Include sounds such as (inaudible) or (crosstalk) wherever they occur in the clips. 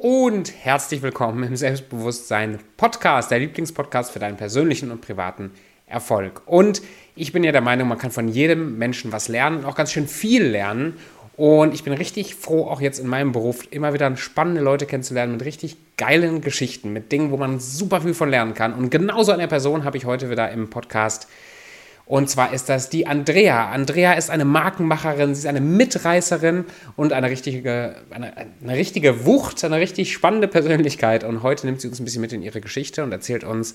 Und herzlich willkommen im Selbstbewusstsein Podcast, der Lieblingspodcast für deinen persönlichen und privaten Erfolg. Und ich bin ja der Meinung, man kann von jedem Menschen was lernen und auch ganz schön viel lernen. Und ich bin richtig froh, auch jetzt in meinem Beruf immer wieder spannende Leute kennenzulernen mit richtig geilen Geschichten, mit Dingen, wo man super viel von lernen kann. Und genauso eine Person habe ich heute wieder im Podcast und zwar ist das die Andrea. Andrea ist eine Markenmacherin, sie ist eine Mitreißerin und eine richtige, eine, eine richtige Wucht, eine richtig spannende Persönlichkeit. Und heute nimmt sie uns ein bisschen mit in ihre Geschichte und erzählt uns,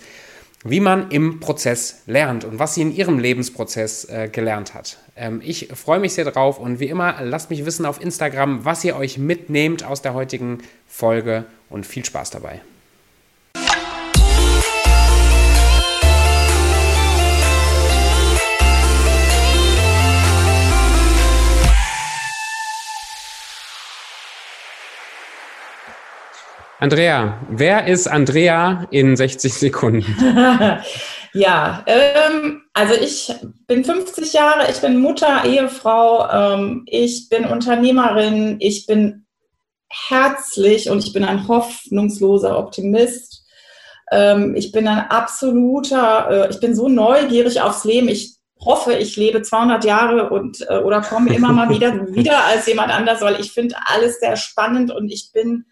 wie man im Prozess lernt und was sie in ihrem Lebensprozess äh, gelernt hat. Ähm, ich freue mich sehr drauf und wie immer, lasst mich wissen auf Instagram, was ihr euch mitnehmt aus der heutigen Folge und viel Spaß dabei. Andrea, wer ist Andrea in 60 Sekunden? (laughs) ja, ähm, also ich bin 50 Jahre, ich bin Mutter, Ehefrau, ähm, ich bin Unternehmerin, ich bin herzlich und ich bin ein hoffnungsloser Optimist. Ähm, ich bin ein absoluter, äh, ich bin so neugierig aufs Leben. Ich hoffe, ich lebe 200 Jahre und äh, oder komme immer mal wieder (laughs) wieder als jemand anders, weil ich finde alles sehr spannend und ich bin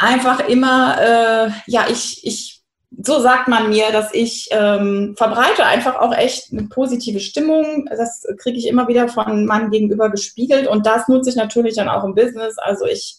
einfach immer, äh, ja, ich, ich, so sagt man mir, dass ich ähm, verbreite einfach auch echt eine positive Stimmung. Das kriege ich immer wieder von meinem Gegenüber gespiegelt und das nutze ich natürlich dann auch im Business. Also ich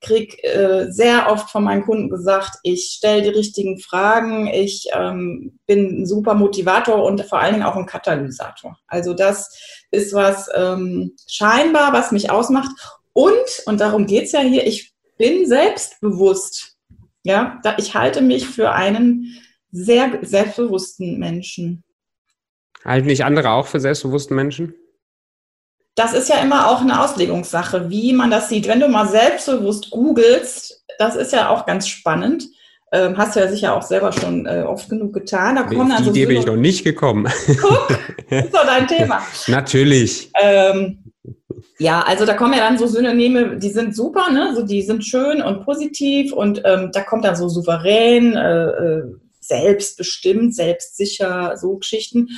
kriege äh, sehr oft von meinen Kunden gesagt, ich stelle die richtigen Fragen, ich ähm, bin ein super Motivator und vor allen Dingen auch ein Katalysator. Also das ist was ähm, scheinbar, was mich ausmacht. Und, und darum geht's ja hier, ich bin selbstbewusst. Ja, ich halte mich für einen sehr selbstbewussten Menschen. Halten nicht andere auch für selbstbewussten Menschen? Das ist ja immer auch eine Auslegungssache, wie man das sieht. Wenn du mal selbstbewusst googelst, das ist ja auch ganz spannend. Ähm, hast du ja sicher auch selber schon äh, oft genug getan. Da kommen also die Idee bin ich noch nicht gekommen. Guck, ist doch dein (laughs) Thema. Natürlich. Ähm, ja, also da kommen ja dann so Synonyme, die sind super, ne? So, die sind schön und positiv und ähm, da kommt dann so souverän, äh, äh, selbstbestimmt, selbstsicher, so Geschichten.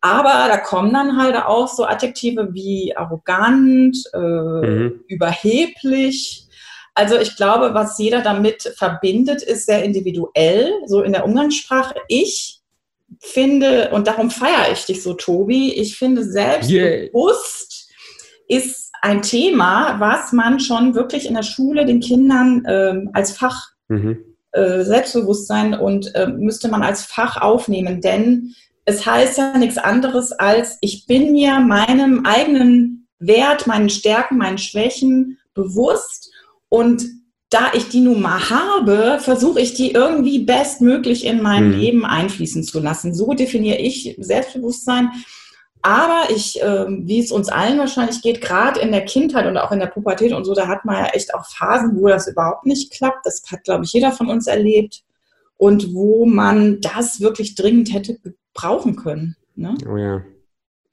Aber da kommen dann halt auch so Adjektive wie arrogant, äh, mhm. überheblich. Also ich glaube, was jeder damit verbindet, ist sehr individuell, so in der Umgangssprache. Ich finde, und darum feiere ich dich so, Tobi, ich finde selbstbewusst yeah. ist ein Thema, was man schon wirklich in der Schule den Kindern ähm, als Fach mhm. äh, Selbstbewusstsein und äh, müsste man als Fach aufnehmen, denn es heißt ja nichts anderes als, ich bin mir meinem eigenen Wert, meinen Stärken, meinen Schwächen bewusst und da ich die nun mal habe, versuche ich die irgendwie bestmöglich in mein mhm. Leben einfließen zu lassen. So definiere ich Selbstbewusstsein. Aber ich, äh, wie es uns allen wahrscheinlich geht, gerade in der Kindheit und auch in der Pubertät und so, da hat man ja echt auch Phasen, wo das überhaupt nicht klappt. Das hat, glaube ich, jeder von uns erlebt. Und wo man das wirklich dringend hätte brauchen können. Ne? Oh ja.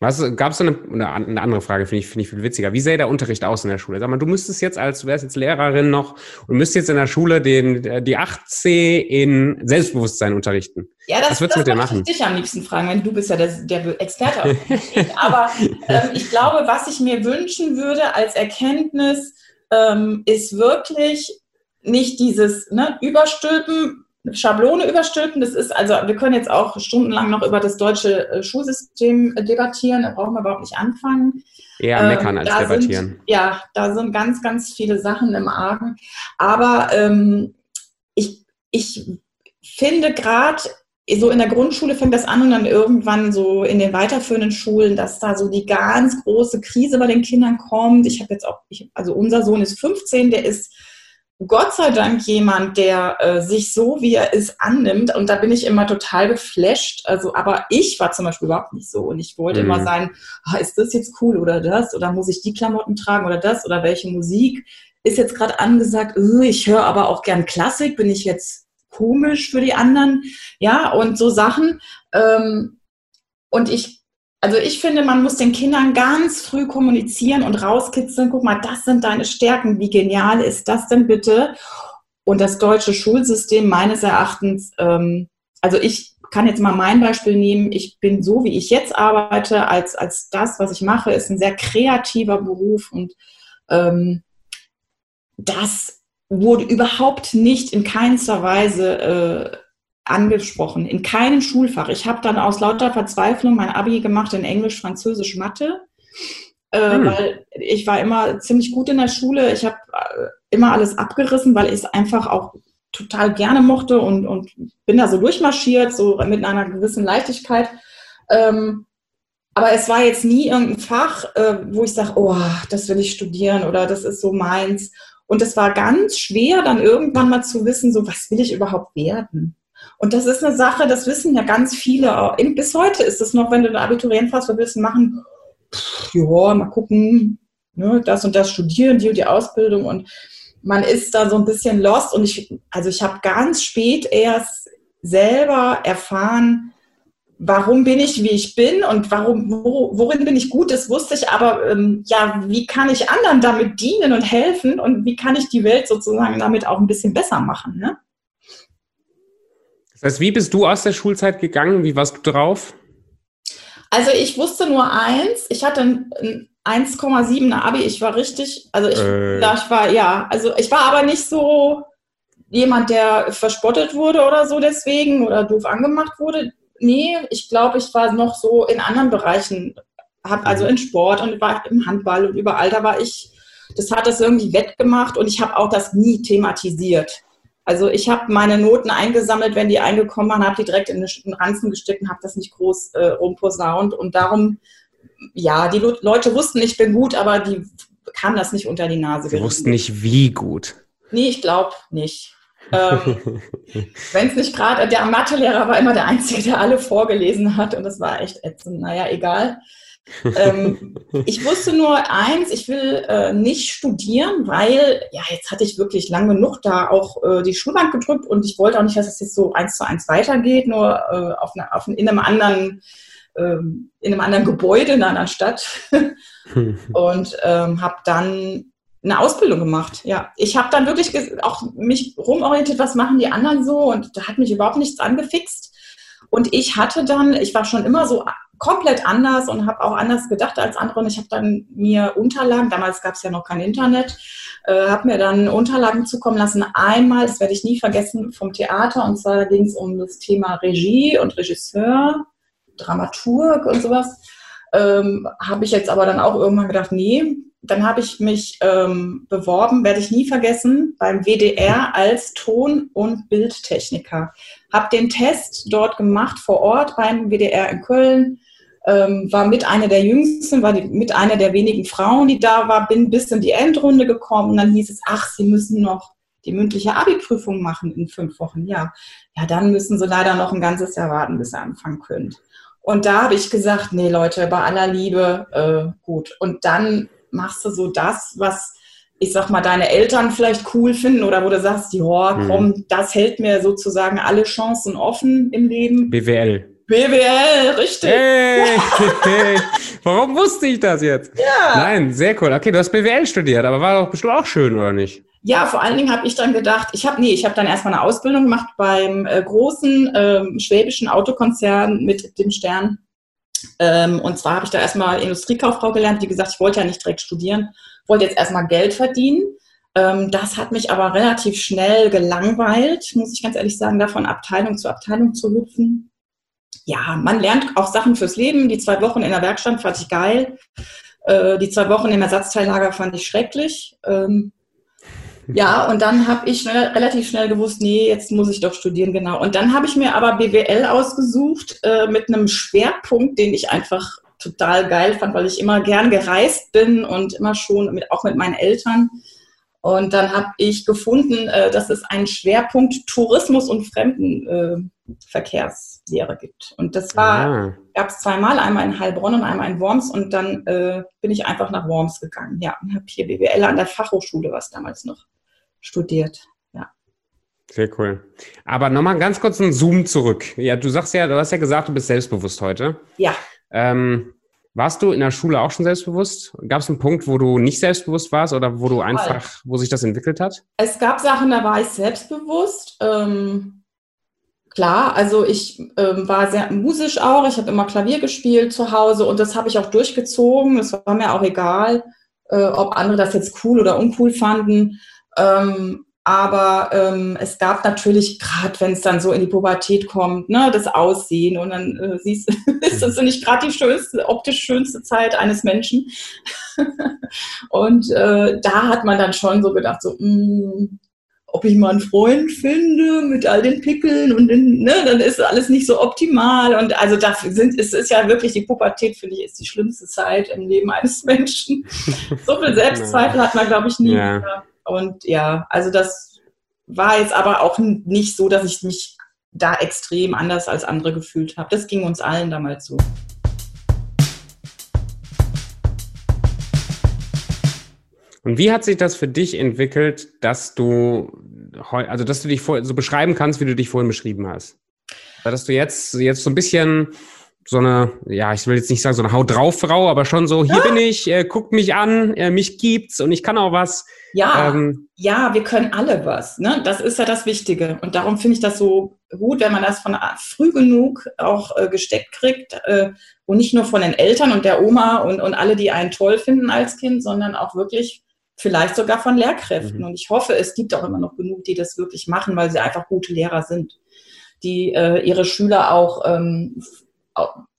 Was gab es eine, eine, andere Frage, finde ich, finde ich viel witziger. Wie sähe der Unterricht aus in der Schule? Sag mal, du müsstest jetzt als, du wärst jetzt Lehrerin noch und müsstest jetzt in der Schule den, die 8c in Selbstbewusstsein unterrichten. Ja, das, Was würdest das du mit dir machen? Ich dich am liebsten fragen, wenn du bist ja der, der Experte. Aber (laughs) ähm, ich glaube, was ich mir wünschen würde als Erkenntnis, ähm, ist wirklich nicht dieses ne, Überstülpen, Schablone überstülpen. Das ist also, wir können jetzt auch stundenlang noch über das deutsche äh, Schulsystem äh, debattieren. Da brauchen wir überhaupt nicht anfangen. Eher meckern ähm, als debattieren. Sind, ja, da sind ganz, ganz viele Sachen im Argen. Aber ähm, ich, ich finde gerade so in der Grundschule fängt das an und dann irgendwann so in den weiterführenden Schulen, dass da so die ganz große Krise bei den Kindern kommt. Ich habe jetzt auch, ich, also unser Sohn ist 15, der ist Gott sei Dank jemand, der äh, sich so, wie er ist, annimmt. Und da bin ich immer total geflasht. Also, aber ich war zum Beispiel überhaupt nicht so. Und ich wollte mhm. immer sein, ah, ist das jetzt cool oder das? Oder muss ich die Klamotten tragen oder das? Oder welche Musik ist jetzt gerade angesagt? Ich höre aber auch gern Klassik. Bin ich jetzt komisch für die anderen? Ja, und so Sachen. Ähm, und ich also ich finde, man muss den Kindern ganz früh kommunizieren und rauskitzeln. Guck mal, das sind deine Stärken. Wie genial ist das denn bitte? Und das deutsche Schulsystem meines Erachtens, ähm, also ich kann jetzt mal mein Beispiel nehmen. Ich bin so, wie ich jetzt arbeite, als, als das, was ich mache, ist ein sehr kreativer Beruf und ähm, das wurde überhaupt nicht in keinster Weise äh, angesprochen, in keinem Schulfach. Ich habe dann aus lauter Verzweiflung mein Abi gemacht in Englisch, Französisch, Mathe, äh, hm. weil ich war immer ziemlich gut in der Schule. Ich habe äh, immer alles abgerissen, weil ich es einfach auch total gerne mochte und, und bin da so durchmarschiert, so mit einer gewissen Leichtigkeit. Ähm, aber es war jetzt nie irgendein Fach, äh, wo ich sage, oh, das will ich studieren oder das ist so meins. Und es war ganz schwer, dann irgendwann mal zu wissen, so was will ich überhaupt werden? Und das ist eine Sache, das wissen ja ganz viele. Bis heute ist es noch, wenn du eine Abiturientenphase willst machen, pff, ja, mal gucken, ne, das und das studieren, die und die Ausbildung. Und man ist da so ein bisschen lost. Und ich, also ich habe ganz spät erst selber erfahren, warum bin ich, wie ich bin und warum, wo, worin bin ich gut, das wusste ich, aber ähm, ja, wie kann ich anderen damit dienen und helfen und wie kann ich die Welt sozusagen damit auch ein bisschen besser machen, ne? Das heißt, wie bist du aus der Schulzeit gegangen? Wie warst du drauf? Also ich wusste nur eins, ich hatte ein 1,7er Abi, ich war richtig, also ich, äh. ja, ich war, ja, also ich war aber nicht so jemand, der verspottet wurde oder so deswegen oder doof angemacht wurde nee, ich glaube, ich war noch so in anderen Bereichen, hab also mhm. in Sport und war im Handball und überall, da war ich, das hat das irgendwie wettgemacht und ich habe auch das nie thematisiert. Also ich habe meine Noten eingesammelt, wenn die eingekommen waren, habe die direkt in den Ranzen gesteckt und habe das nicht groß äh, rumposaunt. Und darum, ja, die Leute wussten, ich bin gut, aber die kam das nicht unter die Nase. Sie wussten nicht, wie gut. Nee, ich glaube nicht. Ähm, (laughs) Wenn es nicht gerade, der Mathelehrer war immer der Einzige, der alle vorgelesen hat und das war echt ätzend. Naja, egal. Ähm, (laughs) ich wusste nur eins, ich will äh, nicht studieren, weil, ja, jetzt hatte ich wirklich lang genug da auch äh, die Schulbank gedrückt und ich wollte auch nicht, dass es jetzt so eins zu eins weitergeht, nur äh, auf, eine, auf in einem anderen ähm, in einem anderen Gebäude, in einer anderen Stadt. (laughs) und ähm, habe dann eine Ausbildung gemacht. Ja, ich habe dann wirklich auch mich rumorientiert, was machen die anderen so und da hat mich überhaupt nichts angefixt. Und ich hatte dann, ich war schon immer so komplett anders und habe auch anders gedacht als andere. Und ich habe dann mir Unterlagen, damals gab es ja noch kein Internet, äh, habe mir dann Unterlagen zukommen lassen. Einmal, das werde ich nie vergessen, vom Theater. Und zwar ging es um das Thema Regie und Regisseur, Dramaturg und sowas. Ähm, habe ich jetzt aber dann auch irgendwann gedacht, nee, dann habe ich mich ähm, beworben, werde ich nie vergessen, beim WDR als Ton- und Bildtechniker. Habe den Test dort gemacht vor Ort beim WDR in Köln. Ähm, war mit einer der jüngsten, war die, mit einer der wenigen Frauen, die da war, bin bis in die Endrunde gekommen. Und dann hieß es, ach, Sie müssen noch die mündliche Abi-Prüfung machen in fünf Wochen. Ja, ja, dann müssen Sie leider noch ein ganzes Jahr warten, bis Sie anfangen können. Und da habe ich gesagt, nee Leute, bei aller Liebe, äh, gut. Und dann machst du so das, was ich sag mal, deine Eltern vielleicht cool finden oder wo du sagst, ja, mhm. komm, mhm. das hält mir sozusagen alle Chancen offen im Leben. BWL. BWL, richtig. Hey, hey. (laughs) (laughs) Warum wusste ich das jetzt? Ja. Nein, sehr cool. Okay, du hast BWL studiert, aber war doch bestimmt auch schön, oder nicht? Ja, vor allen Dingen habe ich dann gedacht, ich habe nee, ich habe dann erstmal eine Ausbildung gemacht beim äh, großen äh, schwäbischen Autokonzern mit dem Stern ähm, und zwar habe ich da erstmal Industriekauffrau gelernt. Wie gesagt, ich wollte ja nicht direkt studieren, wollte jetzt erstmal Geld verdienen. Ähm, das hat mich aber relativ schnell gelangweilt, muss ich ganz ehrlich sagen, davon Abteilung zu Abteilung zu hüpfen. Ja, man lernt auch Sachen fürs Leben. Die zwei Wochen in der Werkstatt fand ich geil. Äh, die zwei Wochen im Ersatzteillager fand ich schrecklich. Ähm, ja, und dann habe ich schnell, relativ schnell gewusst, nee, jetzt muss ich doch studieren, genau. Und dann habe ich mir aber BWL ausgesucht äh, mit einem Schwerpunkt, den ich einfach total geil fand, weil ich immer gern gereist bin und immer schon mit, auch mit meinen Eltern. Und dann habe ich gefunden, äh, dass es einen Schwerpunkt Tourismus und Fremdenverkehrslehre äh, gibt. Und das war, ah. gab es zweimal, einmal in Heilbronn und einmal in Worms. Und dann äh, bin ich einfach nach Worms gegangen. Ja, und habe hier BWL an der Fachhochschule, was damals noch studiert. Ja. Sehr cool. Aber nochmal ganz kurz einen Zoom zurück. Ja, du sagst ja, du hast ja gesagt, du bist selbstbewusst heute. Ja. Ähm, warst du in der Schule auch schon selbstbewusst? Gab es einen Punkt, wo du nicht selbstbewusst warst oder wo du einfach, wo sich das entwickelt hat? Es gab Sachen, da war ich selbstbewusst. Ähm, klar, also ich ähm, war sehr musisch auch. Ich habe immer Klavier gespielt zu Hause und das habe ich auch durchgezogen. Das war mir auch egal, äh, ob andere das jetzt cool oder uncool fanden. Ähm, aber ähm, es gab natürlich, gerade wenn es dann so in die Pubertät kommt, ne, das Aussehen und dann äh, siehst du, (laughs) ist das nicht gerade die schönste, optisch schönste Zeit eines Menschen. (laughs) und äh, da hat man dann schon so gedacht, so, mh, mm, ob ich mal einen Freund finde mit all den Pickeln und den, ne, dann ist alles nicht so optimal. Und also dafür sind, es ist ja wirklich die Pubertät, finde ich, ist die schlimmste Zeit im Leben eines (laughs) Menschen. so viel Selbstzweifel hat man, glaube ich, nie. Ja. Und ja, also das war jetzt aber auch nicht so, dass ich mich da extrem anders als andere gefühlt habe. Das ging uns allen damals so. Und wie hat sich das für dich entwickelt, dass du also dass du dich so beschreiben kannst, wie du dich vorhin beschrieben hast? Dass du jetzt, jetzt so ein bisschen so eine, ja, ich will jetzt nicht sagen so eine Haut drauf Frau, aber schon so, hier ja. bin ich, äh, guckt mich an, äh, mich gibt's und ich kann auch was. Ja, ähm, ja, wir können alle was. Ne? Das ist ja das Wichtige. Und darum finde ich das so gut, wenn man das von früh genug auch äh, gesteckt kriegt äh, und nicht nur von den Eltern und der Oma und, und alle, die einen toll finden als Kind, sondern auch wirklich vielleicht sogar von Lehrkräften. Mhm. Und ich hoffe, es gibt auch immer noch genug, die das wirklich machen, weil sie einfach gute Lehrer sind, die äh, ihre Schüler auch ähm,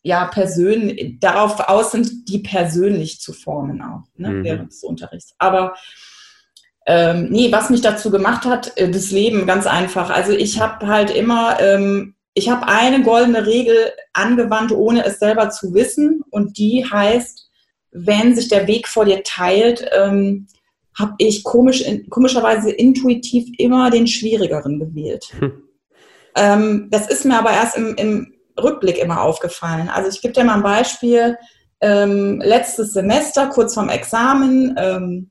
ja, persönlich, darauf aus sind, die persönlich zu formen auch, ne, mhm. während des Unterrichts. Aber ähm, nee, was mich dazu gemacht hat, äh, das Leben ganz einfach. Also ich habe halt immer, ähm, ich habe eine goldene Regel angewandt, ohne es selber zu wissen. Und die heißt, wenn sich der Weg vor dir teilt, ähm, habe ich komisch, komischerweise intuitiv immer den schwierigeren gewählt. Hm. Ähm, das ist mir aber erst im, im Rückblick immer aufgefallen. Also ich gebe dir mal ein Beispiel. Ähm, letztes Semester, kurz vorm Examen, ähm,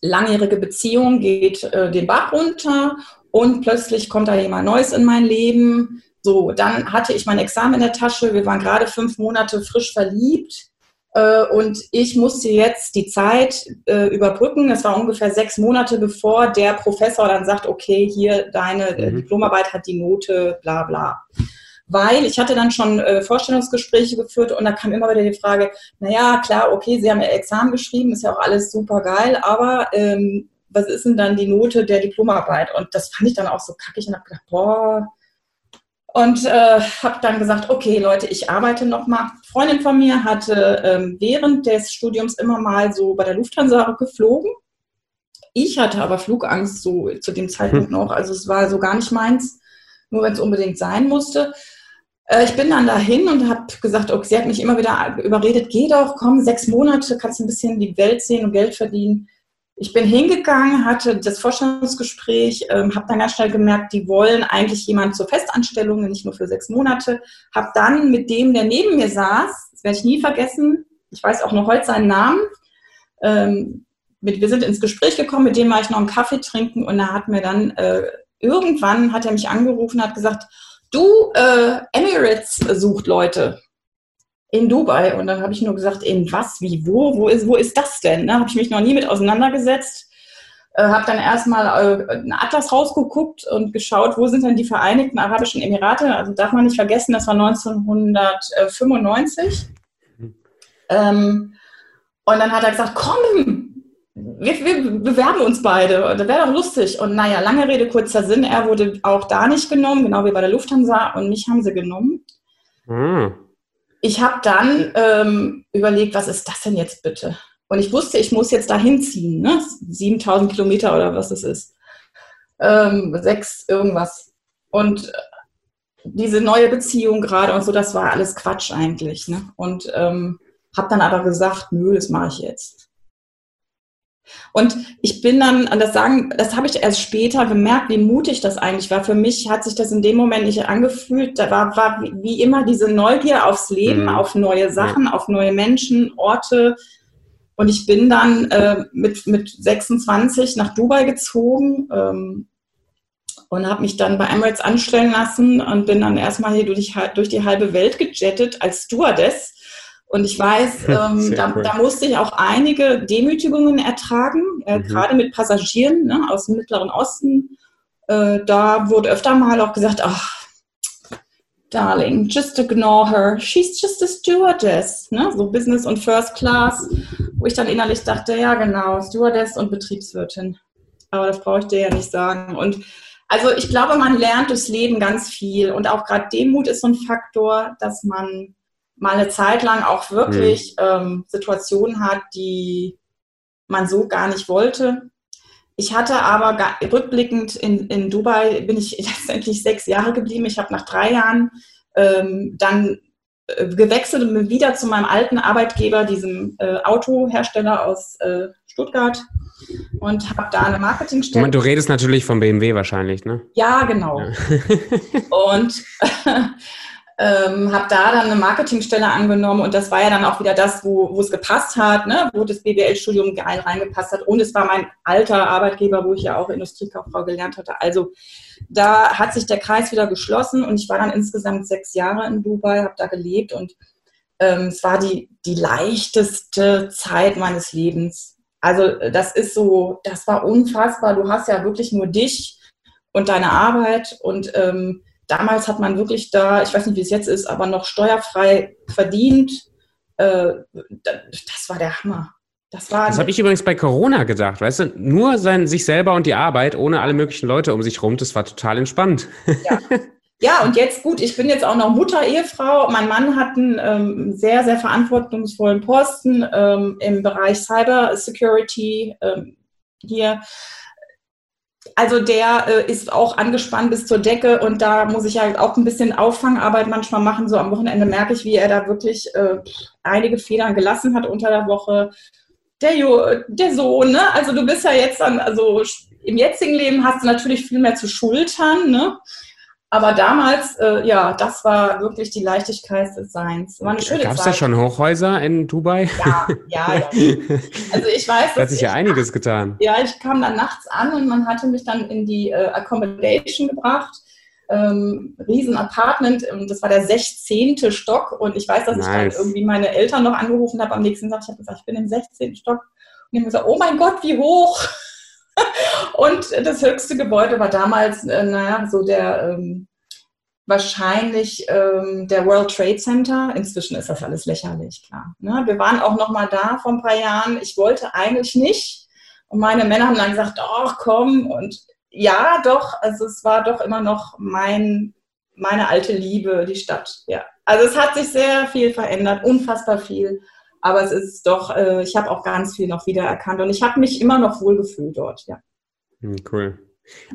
langjährige Beziehung geht äh, den Bach runter und plötzlich kommt da jemand Neues in mein Leben. So, dann hatte ich mein Examen in der Tasche. Wir waren gerade fünf Monate frisch verliebt. Äh, und ich musste jetzt die Zeit äh, überbrücken. Es war ungefähr sechs Monate, bevor der Professor dann sagt, okay, hier deine äh, mhm. Diplomarbeit hat die Note, bla bla weil ich hatte dann schon äh, Vorstellungsgespräche geführt und da kam immer wieder die Frage, naja, klar, okay, Sie haben ja Examen geschrieben, ist ja auch alles super geil, aber ähm, was ist denn dann die Note der Diplomarbeit? Und das fand ich dann auch so kackig und habe gedacht, boah. Und äh, habe dann gesagt, okay, Leute, ich arbeite nochmal. Freundin von mir hatte ähm, während des Studiums immer mal so bei der Lufthansa geflogen. Ich hatte aber Flugangst so zu dem Zeitpunkt (laughs) noch, also es war so gar nicht meins, nur wenn es unbedingt sein musste. Äh, ich bin dann dahin und habe gesagt, okay, sie hat mich immer wieder überredet, geh doch, komm, sechs Monate, kannst ein bisschen die Welt sehen und Geld verdienen. Ich bin hingegangen, hatte das Vorstellungsgespräch, ähm, habe dann ganz schnell gemerkt, die wollen eigentlich jemanden zur Festanstellung, nicht nur für sechs Monate. Habe dann mit dem, der neben mir saß, das werde ich nie vergessen, ich weiß auch noch heute seinen Namen, ähm, mit, wir sind ins Gespräch gekommen, mit dem war ich noch einen Kaffee trinken und er hat mir dann, äh, irgendwann hat er mich angerufen, hat gesagt, du, äh, Emirates sucht Leute in Dubai. Und dann habe ich nur gesagt, in was, wie, wo, wo ist, wo ist das denn? Da ne? habe ich mich noch nie mit auseinandergesetzt. Äh, habe dann erstmal äh, einen Atlas rausgeguckt und geschaut, wo sind denn die Vereinigten Arabischen Emirate? Also darf man nicht vergessen, das war 1995. Mhm. Ähm, und dann hat er gesagt, komm, wir, wir, bewerben uns beide. Das wäre doch lustig. Und naja, lange Rede, kurzer Sinn. Er wurde auch da nicht genommen, genau wie bei der Lufthansa. Und mich haben sie genommen. Mhm. Ich habe dann ähm, überlegt, was ist das denn jetzt bitte? Und ich wusste, ich muss jetzt da hinziehen. Ne? 7000 Kilometer oder was es ist. Ähm, sechs irgendwas. Und äh, diese neue Beziehung gerade und so, das war alles Quatsch eigentlich. Ne? Und ähm, habe dann aber gesagt, nö, das mache ich jetzt. Und ich bin dann, und das sagen, das habe ich erst später gemerkt, wie mutig das eigentlich war. Für mich hat sich das in dem Moment nicht angefühlt. Da war, war wie immer diese Neugier aufs Leben, mhm. auf neue Sachen, ja. auf neue Menschen, Orte. Und ich bin dann äh, mit, mit 26 nach Dubai gezogen. Ähm, und habe mich dann bei Emirates anstellen lassen und bin dann erstmal hier durch, durch die halbe Welt gejettet als Stewardess. Und ich weiß, (laughs) ähm, da, cool. da, musste ich auch einige Demütigungen ertragen, äh, mhm. gerade mit Passagieren ne, aus dem Mittleren Osten. Äh, da wurde öfter mal auch gesagt, ach, Darling, just ignore her. She's just a stewardess. Ne? So Business und First Class, wo ich dann innerlich dachte, ja genau, Stewardess und Betriebswirtin. Aber das brauche ich dir ja nicht sagen. Und also ich glaube, man lernt durchs Leben ganz viel. Und auch gerade Demut ist so ein Faktor, dass man mal eine Zeit lang auch wirklich mhm. ähm, Situationen hat, die man so gar nicht wollte. Ich hatte aber rückblickend in, in Dubai bin ich (laughs) letztendlich sechs Jahre geblieben. Ich habe nach drei Jahren ähm, dann äh, gewechselt und bin wieder zu meinem alten Arbeitgeber, diesem äh, Autohersteller aus äh, Stuttgart und habe da eine Marketingstelle. Moment, du redest natürlich von BMW wahrscheinlich, ne? Ja, genau. Ja. (laughs) und (laughs) ähm, habe da dann eine Marketingstelle angenommen und das war ja dann auch wieder das, wo, wo es gepasst hat, ne? wo das BWL-Studium geil reingepasst hat und es war mein alter Arbeitgeber, wo ich ja auch Industriekauffrau gelernt hatte. Also da hat sich der Kreis wieder geschlossen und ich war dann insgesamt sechs Jahre in Dubai, habe da gelebt und ähm, es war die, die leichteste Zeit meines Lebens. Also das ist so, das war unfassbar. Du hast ja wirklich nur dich und deine Arbeit und ähm, damals hat man wirklich da, ich weiß nicht, wie es jetzt ist, aber noch steuerfrei verdient. Äh, das war der Hammer. Das, war das habe ich übrigens bei Corona gedacht, weißt du, nur sein, sich selber und die Arbeit ohne alle möglichen Leute um sich rum, das war total entspannt. Ja. Ja, und jetzt gut, ich bin jetzt auch noch Mutter, Ehefrau. Mein Mann hat einen ähm, sehr, sehr verantwortungsvollen Posten ähm, im Bereich Cyber Security ähm, hier also der äh, ist auch angespannt bis zur Decke und da muss ich halt auch ein bisschen Auffangarbeit manchmal machen. So am Wochenende merke ich, wie er da wirklich äh, einige Federn gelassen hat unter der Woche. Der, jo der Sohn, ne? Also du bist ja jetzt dann, also im jetzigen Leben hast du natürlich viel mehr zu schultern, ne? Aber damals, äh, ja, das war wirklich die Leichtigkeit des Seins. War eine schöne Gab es da schon Hochhäuser in Dubai? Ja, ja, ja. (laughs) Also ich weiß, da hat sich ja einiges getan. Ja, ich kam dann nachts an und man hatte mich dann in die äh, Accommodation gebracht. Ähm, riesen Apartment, das war der 16. Stock und ich weiß, dass nice. ich dann irgendwie meine Eltern noch angerufen habe am nächsten Tag. Ich habe gesagt, ich bin im 16. Stock. Und die haben gesagt, oh mein Gott, wie hoch! Und das höchste Gebäude war damals, äh, naja, so der ähm, wahrscheinlich ähm, der World Trade Center. Inzwischen ist das alles lächerlich, klar. Ne? Wir waren auch noch mal da vor ein paar Jahren. Ich wollte eigentlich nicht. Und meine Männer haben dann gesagt, doch, komm. Und ja, doch, also es war doch immer noch mein, meine alte Liebe, die Stadt. Ja. Also es hat sich sehr viel verändert, unfassbar viel. Aber es ist doch, äh, ich habe auch ganz viel noch wiedererkannt und ich habe mich immer noch wohlgefühlt dort, ja. Hm, cool.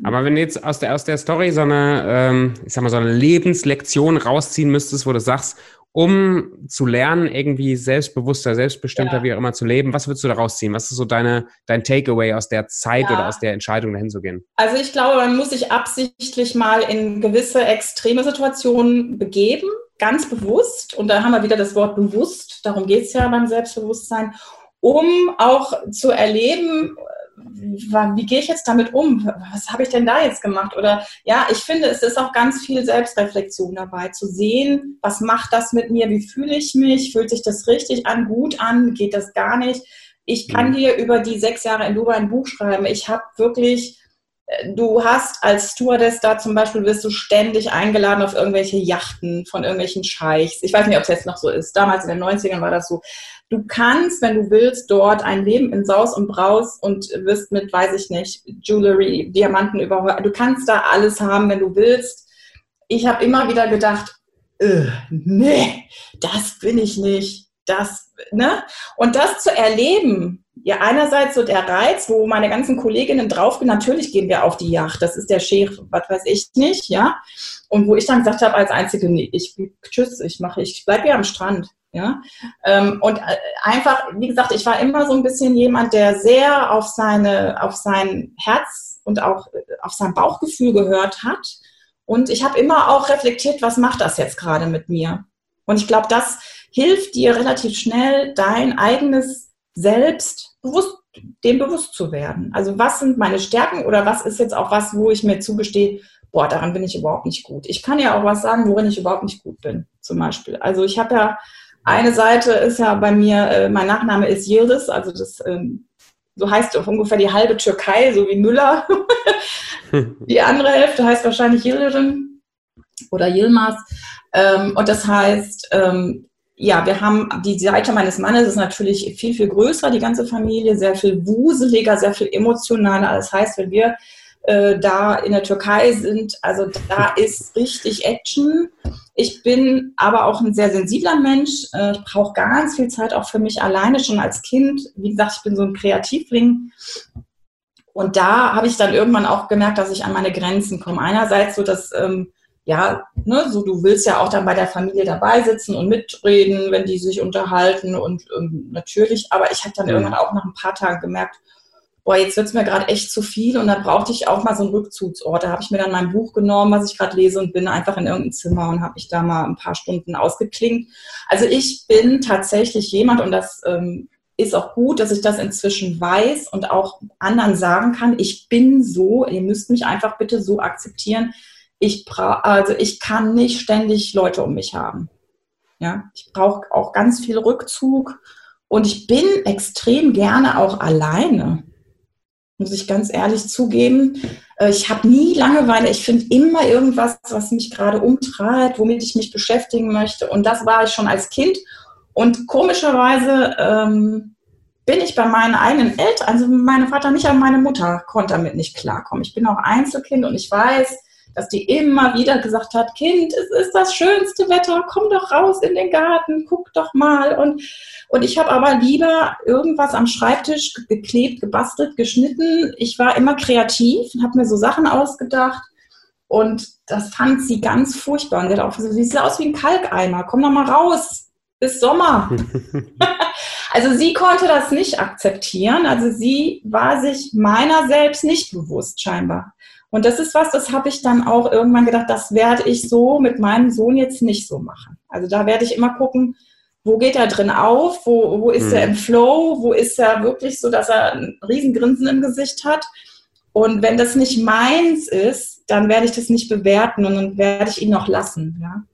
Aber wenn du jetzt aus der, aus der Story so eine, ähm, ich sag mal, so eine Lebenslektion rausziehen müsstest, wo du sagst, um zu lernen, irgendwie selbstbewusster, selbstbestimmter, ja. wie auch immer zu leben, was würdest du da rausziehen? Was ist so deine, dein Takeaway aus der Zeit ja. oder aus der Entscheidung, dahin zu gehen? Also ich glaube, man muss sich absichtlich mal in gewisse extreme Situationen begeben ganz bewusst, und da haben wir wieder das Wort bewusst, darum geht es ja beim Selbstbewusstsein, um auch zu erleben, wie gehe ich jetzt damit um? Was habe ich denn da jetzt gemacht? Oder ja, ich finde, es ist auch ganz viel Selbstreflexion dabei, zu sehen, was macht das mit mir? Wie fühle ich mich? Fühlt sich das richtig an, gut an? Geht das gar nicht? Ich kann mhm. dir über die sechs Jahre in Dubai ein Buch schreiben. Ich habe wirklich du hast als Stewardess da zum Beispiel, wirst du ständig eingeladen auf irgendwelche Yachten von irgendwelchen Scheichs. Ich weiß nicht, ob es jetzt noch so ist. Damals in den 90ern war das so. Du kannst, wenn du willst, dort ein Leben in Saus und Braus und wirst mit, weiß ich nicht, Jewelry, Diamanten überhaupt. Du kannst da alles haben, wenn du willst. Ich habe immer wieder gedacht, äh, nee, das bin ich nicht. Das, ne? Und das zu erleben, ja, einerseits so der Reiz, wo meine ganzen Kolleginnen draufgehen, natürlich gehen wir auf die Yacht, das ist der Sheriff, was weiß ich nicht, ja. Und wo ich dann gesagt habe, als Einzige, nee, ich tschüss, ich mache, ich bleibe hier am Strand, ja. Ähm, und äh, einfach, wie gesagt, ich war immer so ein bisschen jemand, der sehr auf seine, auf sein Herz und auch äh, auf sein Bauchgefühl gehört hat. Und ich habe immer auch reflektiert, was macht das jetzt gerade mit mir? Und ich glaube, das hilft dir relativ schnell, dein eigenes Selbst bewusst dem bewusst zu werden. Also was sind meine Stärken oder was ist jetzt auch was, wo ich mir zugestehe, boah, daran bin ich überhaupt nicht gut. Ich kann ja auch was sagen, worin ich überhaupt nicht gut bin, zum Beispiel. Also ich habe ja, eine Seite ist ja bei mir, äh, mein Nachname ist Yildiz, also das, ähm, so heißt ungefähr die halbe Türkei, so wie Müller. (laughs) die andere Hälfte heißt wahrscheinlich Yildirim oder Yilmaz. Ähm, und das heißt, ähm, ja, wir haben die Seite meines Mannes ist natürlich viel, viel größer, die ganze Familie, sehr viel wuseliger, sehr viel emotionaler. Das heißt, wenn wir äh, da in der Türkei sind. Also da ist richtig Action. Ich bin aber auch ein sehr sensibler Mensch. Äh, ich brauche ganz viel Zeit auch für mich alleine schon als Kind. Wie gesagt, ich bin so ein Kreativling. Und da habe ich dann irgendwann auch gemerkt, dass ich an meine Grenzen komme. Einerseits so, dass ähm, ja, ne, so du willst ja auch dann bei der Familie dabei sitzen und mitreden, wenn die sich unterhalten und ähm, natürlich, aber ich habe dann mhm. irgendwann auch nach ein paar Tagen gemerkt, boah, jetzt wird's mir gerade echt zu viel und dann brauchte ich auch mal so einen Rückzugsort. Da habe ich mir dann mein Buch genommen, was ich gerade lese und bin einfach in irgendein Zimmer und habe mich da mal ein paar Stunden ausgeklingt. Also ich bin tatsächlich jemand und das ähm, ist auch gut, dass ich das inzwischen weiß und auch anderen sagen kann, ich bin so, ihr müsst mich einfach bitte so akzeptieren. Ich bra also ich kann nicht ständig Leute um mich haben. Ja, ich brauche auch ganz viel Rückzug und ich bin extrem gerne auch alleine muss ich ganz ehrlich zugeben. Äh, ich habe nie Langeweile. Ich finde immer irgendwas, was mich gerade umtreibt, womit ich mich beschäftigen möchte. Und das war ich schon als Kind. Und komischerweise ähm, bin ich bei meinen eigenen Eltern, also meine Vater nicht, aber meine Mutter konnte damit nicht klarkommen. Ich bin auch Einzelkind und ich weiß, dass die immer wieder gesagt hat, Kind, es ist das schönste Wetter, komm doch raus in den Garten, guck doch mal. Und, und ich habe aber lieber irgendwas am Schreibtisch geklebt, gebastelt, geschnitten. Ich war immer kreativ und habe mir so Sachen ausgedacht. Und das fand sie ganz furchtbar. Und sie hat auch gesagt, sie sieht aus wie ein Kalkeimer, komm doch mal raus, bis Sommer. (laughs) also sie konnte das nicht akzeptieren. Also sie war sich meiner selbst nicht bewusst scheinbar. Und das ist was, das habe ich dann auch irgendwann gedacht, das werde ich so mit meinem Sohn jetzt nicht so machen. Also da werde ich immer gucken, wo geht er drin auf, wo, wo ist mhm. er im Flow, wo ist er wirklich so, dass er ein Riesengrinsen im Gesicht hat. Und wenn das nicht meins ist, dann werde ich das nicht bewerten und dann werde ich ihn noch lassen. Ja.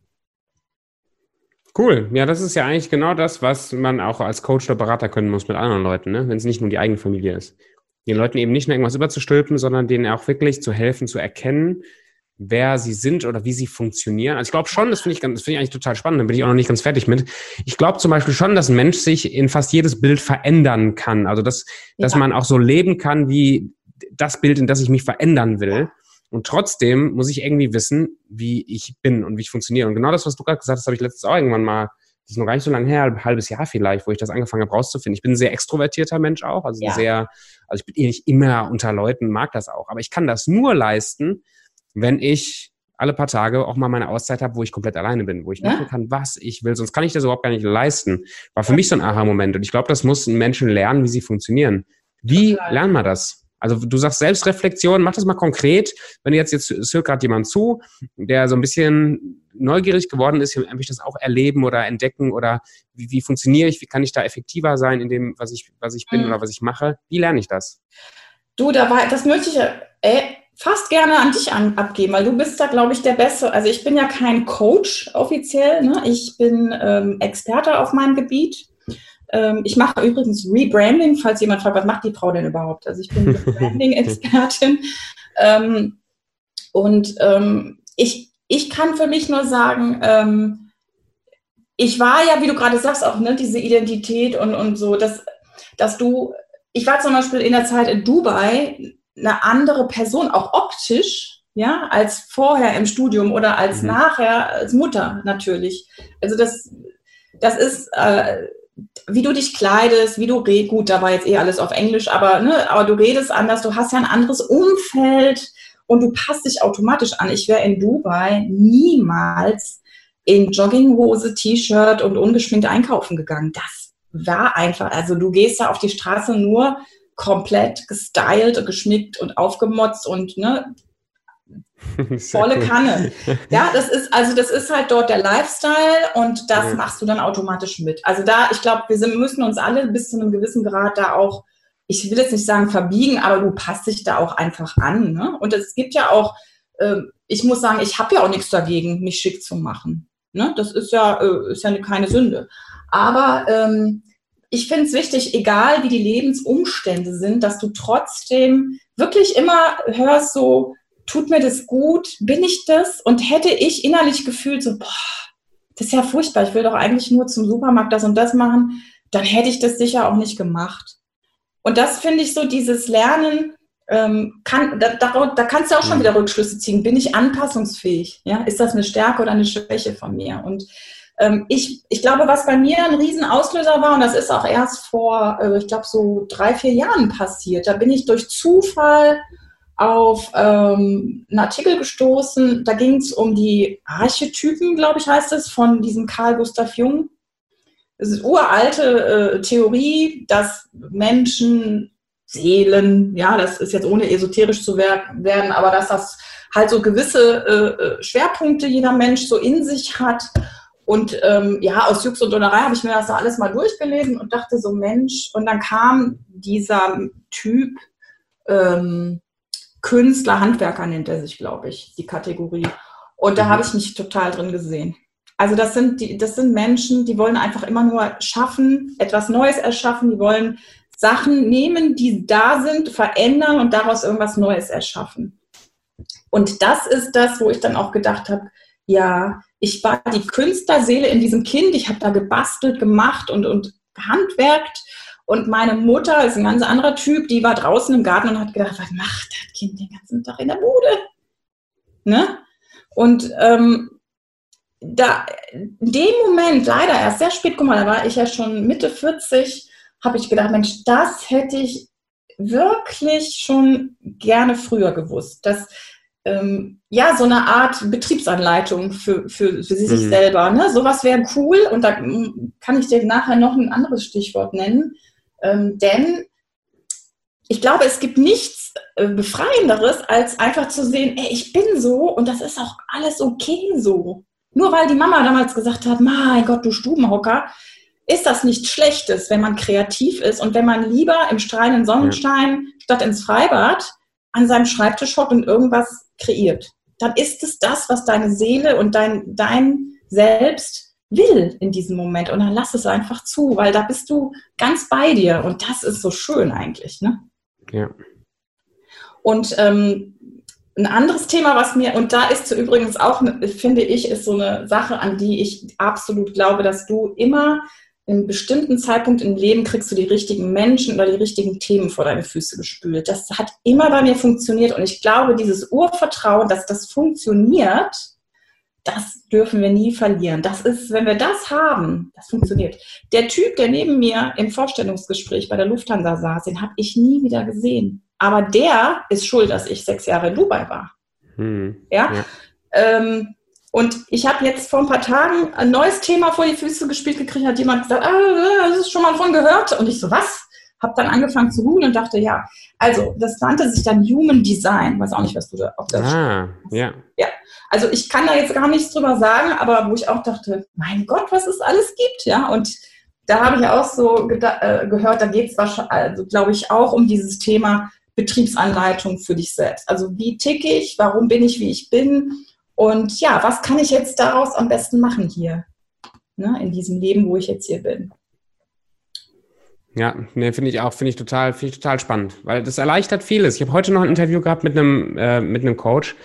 Cool. Ja, das ist ja eigentlich genau das, was man auch als Coach oder Berater können muss mit anderen Leuten, ne? wenn es nicht nur die eigene Familie ist den Leuten eben nicht nur irgendwas überzustülpen, sondern denen auch wirklich zu helfen, zu erkennen, wer sie sind oder wie sie funktionieren. Also ich glaube schon, das finde ich, ganz, das finde ich eigentlich total spannend, da bin ich auch noch nicht ganz fertig mit. Ich glaube zum Beispiel schon, dass ein Mensch sich in fast jedes Bild verändern kann. Also dass, ja. dass man auch so leben kann wie das Bild, in das ich mich verändern will. Und trotzdem muss ich irgendwie wissen, wie ich bin und wie ich funktioniere. Und genau das, was du gerade gesagt hast, habe ich letztens auch irgendwann mal das ist noch gar nicht so lange her, ein halbes Jahr vielleicht, wo ich das angefangen habe rauszufinden. Ich bin ein sehr extrovertierter Mensch auch, also ja. sehr, also ich bin eh nicht immer unter Leuten, mag das auch, aber ich kann das nur leisten, wenn ich alle paar Tage auch mal meine Auszeit habe, wo ich komplett alleine bin, wo ich ja? machen kann, was ich will. Sonst kann ich das überhaupt gar nicht leisten. War für mich so ein Aha-Moment. Und ich glaube, das muss Menschen lernen, wie sie funktionieren. Wie lernen wir das? Also du sagst Selbstreflexion, mach das mal konkret. Wenn jetzt jetzt hört gerade jemand zu, der so ein bisschen neugierig geworden ist, möchte ich das auch erleben oder entdecken oder wie, wie funktioniere ich, wie kann ich da effektiver sein in dem, was ich, was ich bin mhm. oder was ich mache? Wie lerne ich das? Du, da war, das möchte ich äh, fast gerne an dich an, abgeben, weil du bist da, glaube ich, der Beste. Also ich bin ja kein Coach offiziell, ne? ich bin ähm, Experte auf meinem Gebiet ähm, ich mache übrigens Rebranding, falls jemand fragt, was macht die Frau denn überhaupt? Also ich bin (laughs) Rebranding-Expertin. ähm, und ähm, ich, ich kann für mich nur sagen, ähm, ich war ja, wie du gerade sagst, auch ne, diese Identität und, und so, dass, dass du, ich war zum Beispiel in der Zeit in Dubai eine andere Person, auch optisch, ja, als vorher im Studium oder als mhm. nachher als Mutter natürlich. Also das, das ist äh, wie du dich kleidest, wie du redest, gut, da war jetzt eh alles auf Englisch, aber, ne, aber du redest anders, du hast ja ein anderes Umfeld und du passt dich automatisch an. Ich wäre in Dubai niemals in Jogginghose, T-Shirt und ungeschminkt einkaufen gegangen. Das war einfach, also du gehst da auf die Straße nur komplett gestylt, geschmickt und aufgemotzt und ne, (laughs) Volle cool. Kanne. (laughs) Ja, das ist, also das ist halt dort der Lifestyle und das ja. machst du dann automatisch mit. Also da, ich glaube, wir sind, müssen uns alle bis zu einem gewissen Grad da auch, ich will jetzt nicht sagen verbiegen, aber du passt dich da auch einfach an. Ne? Und es gibt ja auch, äh, ich muss sagen, ich habe ja auch nichts dagegen, mich schick zu machen. Ne? Das ist ja, äh, ist ja keine Sünde. Aber ähm, ich finde es wichtig, egal wie die Lebensumstände sind, dass du trotzdem wirklich immer hörst, so, tut mir das gut, bin ich das? Und hätte ich innerlich gefühlt, so, boah, das ist ja furchtbar, ich will doch eigentlich nur zum Supermarkt das und das machen, dann hätte ich das sicher auch nicht gemacht. Und das finde ich so, dieses Lernen, ähm, kann, da, da, da, kannst du auch schon mhm. wieder Rückschlüsse ziehen. Bin ich anpassungsfähig? Ja? Ist das eine Stärke oder eine Schwäche von mir? Und ähm, ich, ich glaube, was bei mir ein Riesenauslöser war, und das ist auch erst vor, äh, ich glaube, so drei, vier Jahren passiert, da bin ich durch Zufall auf ähm, einen Artikel gestoßen, da ging es um die Archetypen, glaube ich, heißt es, von diesem Carl Gustav Jung. Es ist uralte äh, Theorie, dass Menschen, Seelen, ja, das ist jetzt ohne esoterisch zu werden, aber dass das halt so gewisse äh, äh, Schwerpunkte jeder Mensch so in sich hat. Und ähm, ja, aus Jux und Donnerei habe ich mir das alles mal durchgelesen und dachte so, Mensch, und dann kam dieser Typ, ähm, Künstler, Handwerker nennt er sich, glaube ich, die Kategorie. Und da mhm. habe ich mich total drin gesehen. Also das sind, die, das sind Menschen, die wollen einfach immer nur schaffen, etwas Neues erschaffen, die wollen Sachen nehmen, die da sind, verändern und daraus irgendwas Neues erschaffen. Und das ist das, wo ich dann auch gedacht habe, ja, ich war die Künstlerseele in diesem Kind, ich habe da gebastelt, gemacht und, und handwerkt und meine Mutter ist ein ganz anderer Typ, die war draußen im Garten und hat gedacht, was macht das Kind den ganzen Tag in der Bude? Ne? Und ähm, da, in dem Moment, leider erst sehr spät, guck mal, da war ich ja schon Mitte 40, habe ich gedacht, Mensch, das hätte ich wirklich schon gerne früher gewusst. Dass, ähm, ja, so eine Art Betriebsanleitung für, für, für sich mhm. selber. Ne? Sowas wäre cool und da kann ich dir nachher noch ein anderes Stichwort nennen. Ähm, denn ich glaube, es gibt nichts äh, Befreienderes, als einfach zu sehen, ey, ich bin so und das ist auch alles okay so. Nur weil die Mama damals gesagt hat, mein Gott, du Stubenhocker, ist das nichts Schlechtes, wenn man kreativ ist und wenn man lieber im strahlenden Sonnenstein ja. statt ins Freibad an seinem Schreibtisch hockt und irgendwas kreiert. Dann ist es das, was deine Seele und dein, dein Selbst will in diesem Moment und dann lass es einfach zu, weil da bist du ganz bei dir und das ist so schön eigentlich. Ne? Ja. Und ähm, ein anderes Thema, was mir, und da ist übrigens auch, finde ich, ist so eine Sache, an die ich absolut glaube, dass du immer in bestimmten Zeitpunkt im Leben kriegst du die richtigen Menschen oder die richtigen Themen vor deine Füße gespült. Das hat immer bei mir funktioniert und ich glaube, dieses Urvertrauen, dass das funktioniert, das dürfen wir nie verlieren. Das ist, wenn wir das haben, das funktioniert. Der Typ, der neben mir im Vorstellungsgespräch bei der Lufthansa saß, den habe ich nie wieder gesehen. Aber der ist schuld, dass ich sechs Jahre in Dubai war. Hm. Ja. ja. Ähm, und ich habe jetzt vor ein paar Tagen ein neues Thema vor die Füße gespielt gekriegt, hat jemand gesagt, ah, das ist schon mal von gehört. Und ich so, was? Habe dann angefangen zu googeln und dachte, ja, also das nannte sich dann Human Design. Weiß auch nicht, was du da auf das Ah, ja. Ja, also ich kann da jetzt gar nichts drüber sagen, aber wo ich auch dachte, mein Gott, was es alles gibt, ja. Und da habe ich auch so äh, gehört, da geht es wahrscheinlich, also glaube ich, auch um dieses Thema Betriebsanleitung für dich selbst. Also wie ticke ich, warum bin ich, wie ich bin und ja, was kann ich jetzt daraus am besten machen hier, ne, in diesem Leben, wo ich jetzt hier bin. Ja, ne, finde ich auch, finde ich total, finde ich total spannend, weil das erleichtert vieles. Ich habe heute noch ein Interview gehabt mit einem, äh, mit einem Coach,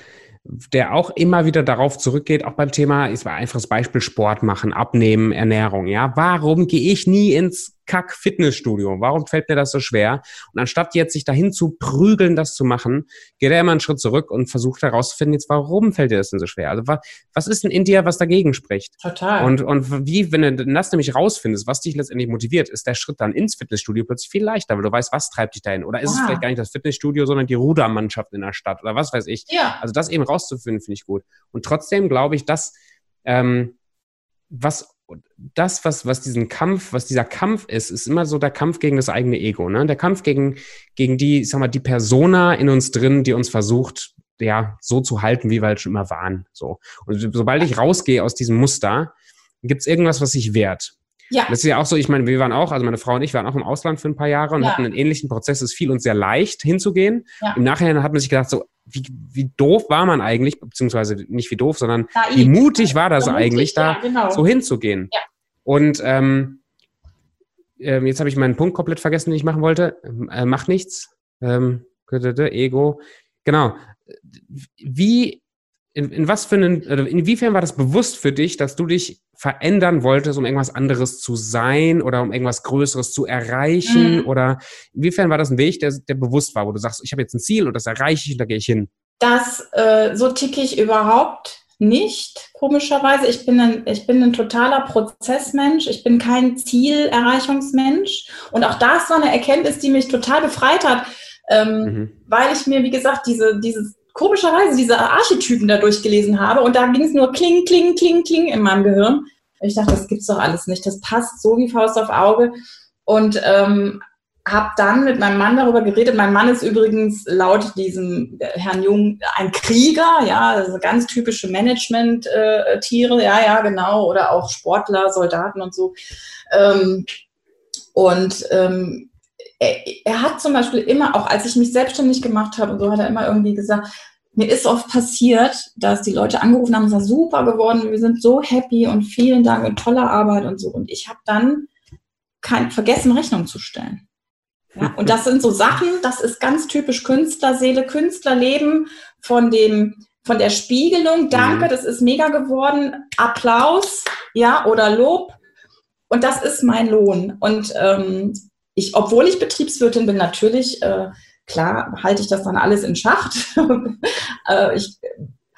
der auch immer wieder darauf zurückgeht, auch beim Thema, ich war einfaches Beispiel Sport machen, abnehmen, Ernährung, ja. Warum gehe ich nie ins Kack-Fitnessstudio. Warum fällt mir das so schwer? Und anstatt jetzt sich dahin zu prügeln, das zu machen, geht er immer einen Schritt zurück und versucht herauszufinden, jetzt warum fällt dir das denn so schwer? Also was, was ist denn in dir, was dagegen spricht? Total. Und, und wie, wenn du das nämlich rausfindest, was dich letztendlich motiviert, ist der Schritt dann ins Fitnessstudio plötzlich viel leichter, weil du weißt, was treibt dich dahin? Oder ist ah. es vielleicht gar nicht das Fitnessstudio, sondern die Rudermannschaft in der Stadt oder was weiß ich? Ja. Also das eben rauszufinden, finde ich gut. Und trotzdem glaube ich, dass ähm, was das, was, was diesen Kampf, was dieser Kampf ist, ist immer so der Kampf gegen das eigene Ego, ne? Der Kampf gegen, gegen die, ich sag mal, die Persona in uns drin, die uns versucht, ja, so zu halten, wie wir halt schon immer waren. So. Und sobald ich rausgehe aus diesem Muster, gibt es irgendwas, was sich wehrt. Ja. Das ist ja auch so, ich meine, wir waren auch, also meine Frau und ich waren auch im Ausland für ein paar Jahre und ja. hatten einen ähnlichen Prozess. Es fiel uns sehr leicht hinzugehen. Ja. Im Nachhinein hat man sich gedacht, so, wie, wie doof war man eigentlich, beziehungsweise nicht wie doof, sondern Naiv. wie mutig war das so eigentlich, da ja, genau. so hinzugehen. Ja. Und ähm, äh, jetzt habe ich meinen Punkt komplett vergessen, den ich machen wollte. Äh, macht nichts. Ähm, Ego. Genau. Wie in, in was für einen, inwiefern war das bewusst für dich, dass du dich verändern wolltest, um irgendwas anderes zu sein oder um irgendwas Größeres zu erreichen? Mhm. Oder inwiefern war das ein Weg, der, der bewusst war, wo du sagst, ich habe jetzt ein Ziel und das erreiche ich und da gehe ich hin? Das, äh, so ticke ich überhaupt nicht, komischerweise. Ich bin, ein, ich bin ein totaler Prozessmensch. Ich bin kein Zielerreichungsmensch. Und auch das war eine Erkenntnis, die mich total befreit hat, ähm, mhm. weil ich mir, wie gesagt, diese, dieses komischerweise diese Archetypen da durchgelesen habe und da ging es nur kling, kling, kling, kling in meinem Gehirn. Ich dachte, das gibt's doch alles nicht. Das passt so wie Faust auf Auge. Und ähm, habe dann mit meinem Mann darüber geredet. Mein Mann ist übrigens laut diesem äh, Herrn Jung ein Krieger, ja, also ganz typische Management-Tiere, äh, ja, ja, genau, oder auch Sportler, Soldaten und so. Ähm, und ähm, er, er, hat zum Beispiel immer, auch als ich mich selbstständig gemacht habe und so, hat er immer irgendwie gesagt, mir ist oft passiert, dass die Leute angerufen haben, es ist super geworden, wir sind so happy und vielen Dank und tolle Arbeit und so. Und ich habe dann kein, vergessen, Rechnung zu stellen. Ja, (laughs) und das sind so Sachen, das ist ganz typisch Künstlerseele, Künstlerleben von dem, von der Spiegelung. Danke, mhm. das ist mega geworden. Applaus, ja, oder Lob. Und das ist mein Lohn. Und ähm, ich, obwohl ich Betriebswirtin bin, natürlich, äh, klar, halte ich das dann alles in Schacht. (laughs) äh, ich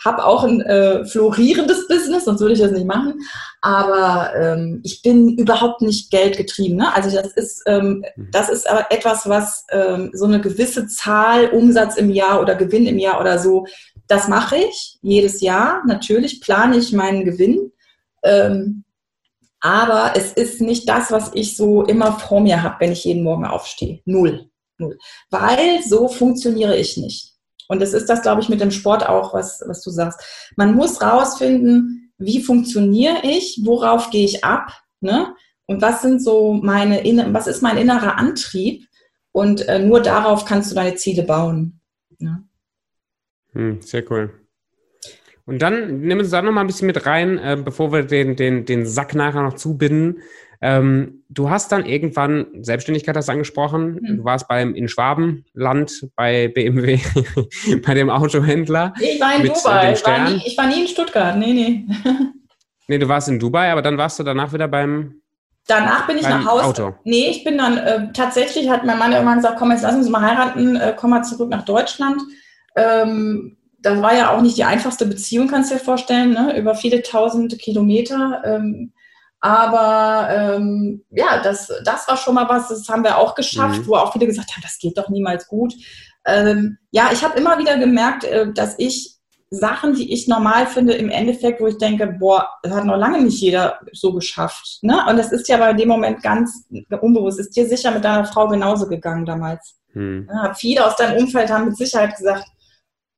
habe auch ein äh, florierendes Business, sonst würde ich das nicht machen. Aber ähm, ich bin überhaupt nicht geldgetrieben. Ne? Also das ist, ähm, mhm. das ist aber etwas, was ähm, so eine gewisse Zahl Umsatz im Jahr oder Gewinn im Jahr oder so, das mache ich jedes Jahr. Natürlich plane ich meinen Gewinn. Ähm, aber es ist nicht das, was ich so immer vor mir habe, wenn ich jeden Morgen aufstehe. Null. Null. Weil so funktioniere ich nicht. Und das ist das, glaube ich, mit dem Sport auch, was, was du sagst. Man muss rausfinden, wie funktioniere ich, worauf gehe ich ab, ne? Und was sind so meine, was ist mein innerer Antrieb? Und äh, nur darauf kannst du deine Ziele bauen. Ne? Hm, sehr cool. Und dann nehmen wir da noch mal ein bisschen mit rein, äh, bevor wir den, den, den Sack nachher noch zubinden. Ähm, du hast dann irgendwann, Selbstständigkeit hast du angesprochen, mhm. du warst beim in Schwabenland bei BMW, (laughs) bei dem Autohändler. Ich war in Dubai, ich war, nie, ich war nie in Stuttgart, nee, nee. nee, du warst in Dubai, aber dann warst du danach wieder beim Danach bin ich nach Hause. Auto. Nee, ich bin dann äh, tatsächlich, hat mein Mann irgendwann gesagt, komm, jetzt lass uns mal heiraten, äh, komm mal zurück nach Deutschland. Ähm, das war ja auch nicht die einfachste Beziehung, kannst du dir vorstellen, ne? über viele tausend Kilometer. Ähm, aber ähm, ja, das, das war schon mal was, das haben wir auch geschafft, mhm. wo auch viele gesagt haben, das geht doch niemals gut. Ähm, ja, ich habe immer wieder gemerkt, äh, dass ich Sachen, die ich normal finde, im Endeffekt, wo ich denke, boah, das hat noch lange nicht jeder so geschafft. Ne? Und das ist ja bei dem Moment ganz unbewusst. Ist dir sicher mit deiner Frau genauso gegangen damals? Mhm. Ja, viele aus deinem Umfeld haben mit Sicherheit gesagt,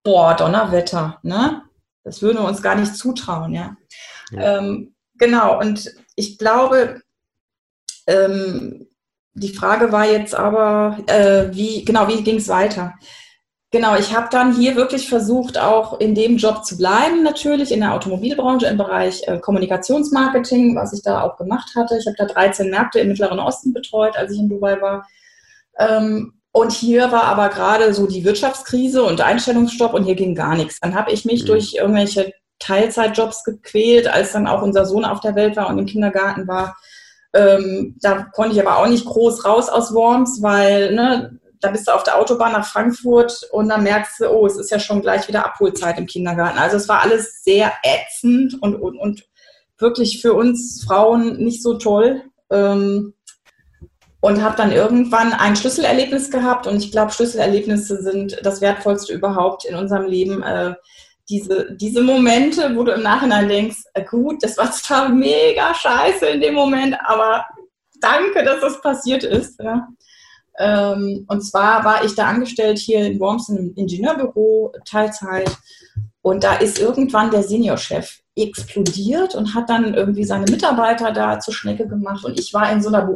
boah, Donnerwetter, ne? Das würden wir uns gar nicht zutrauen, ja. ja. Ähm, genau, und ich glaube, ähm, die Frage war jetzt aber, äh, wie, genau, wie ging es weiter? Genau, ich habe dann hier wirklich versucht, auch in dem Job zu bleiben, natürlich in der Automobilbranche im Bereich äh, Kommunikationsmarketing, was ich da auch gemacht hatte. Ich habe da 13 Märkte im Mittleren Osten betreut, als ich in Dubai war. Ähm, und hier war aber gerade so die Wirtschaftskrise und Einstellungsstopp und hier ging gar nichts. Dann habe ich mich mhm. durch irgendwelche Teilzeitjobs gequält, als dann auch unser Sohn auf der Welt war und im Kindergarten war. Ähm, da konnte ich aber auch nicht groß raus aus Worms, weil ne, da bist du auf der Autobahn nach Frankfurt und dann merkst du, oh, es ist ja schon gleich wieder Abholzeit im Kindergarten. Also es war alles sehr ätzend und, und, und wirklich für uns Frauen nicht so toll. Ähm, und habe dann irgendwann ein Schlüsselerlebnis gehabt und ich glaube, Schlüsselerlebnisse sind das Wertvollste überhaupt in unserem Leben. Äh, diese, diese Momente, wo du im Nachhinein denkst, äh, gut, das war zwar mega scheiße in dem Moment, aber danke, dass das passiert ist. Ja. Ähm, und zwar war ich da angestellt hier in Worms im Ingenieurbüro, Teilzeit. Und da ist irgendwann der Seniorchef explodiert und hat dann irgendwie seine Mitarbeiter da zur Schnecke gemacht. Und ich war in so einer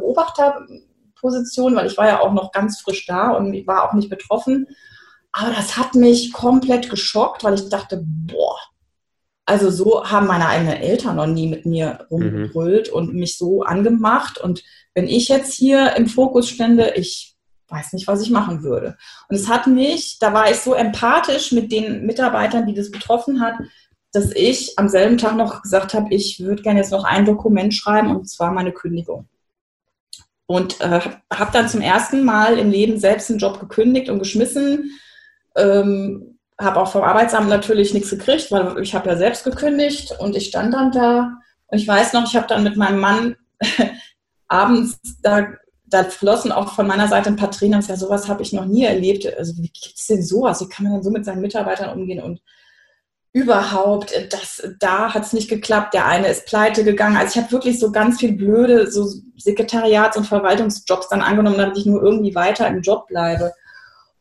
Beobachterposition, weil ich war ja auch noch ganz frisch da und ich war auch nicht betroffen. Aber das hat mich komplett geschockt, weil ich dachte, boah, also so haben meine eigenen Eltern noch nie mit mir rumgebrüllt mhm. und mich so angemacht. Und wenn ich jetzt hier im Fokus stände, ich weiß nicht, was ich machen würde. Und es hat mich, da war ich so empathisch mit den Mitarbeitern, die das betroffen hat, dass ich am selben Tag noch gesagt habe, ich würde gerne jetzt noch ein Dokument schreiben und zwar meine Kündigung. Und äh, habe dann zum ersten Mal im Leben selbst einen Job gekündigt und geschmissen. Ähm, habe auch vom Arbeitsamt natürlich nichts gekriegt, weil ich habe ja selbst gekündigt und ich stand dann da und ich weiß noch, ich habe dann mit meinem Mann (laughs) abends da da flossen auch von meiner Seite ein paar Tränen. Ja, sowas habe ich noch nie erlebt. Also wie gibt es denn sowas? Wie kann man denn so mit seinen Mitarbeitern umgehen? Und überhaupt, das, da hat es nicht geklappt. Der eine ist pleite gegangen. Also ich habe wirklich so ganz viel blöde so Sekretariats- und Verwaltungsjobs dann angenommen, damit ich nur irgendwie weiter im Job bleibe.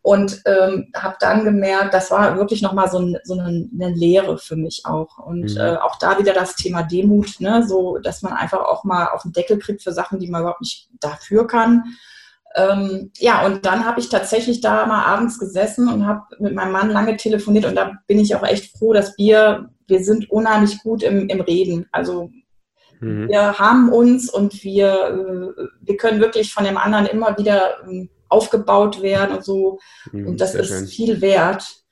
Und ähm, habe dann gemerkt, das war wirklich nochmal so, ein, so eine, eine, Lehre für mich auch. Und mhm. äh, auch da wieder das Thema Demut, ne? so dass man einfach auch mal auf den Deckel kriegt für Sachen, die man überhaupt nicht dafür kann. Ähm, ja, und dann habe ich tatsächlich da mal abends gesessen und habe mit meinem Mann lange telefoniert und da bin ich auch echt froh, dass wir, wir sind unheimlich gut im, im Reden. Also mhm. wir haben uns und wir, äh, wir können wirklich von dem anderen immer wieder ähm, aufgebaut werden und so. Mhm, und das ist schön. viel wert.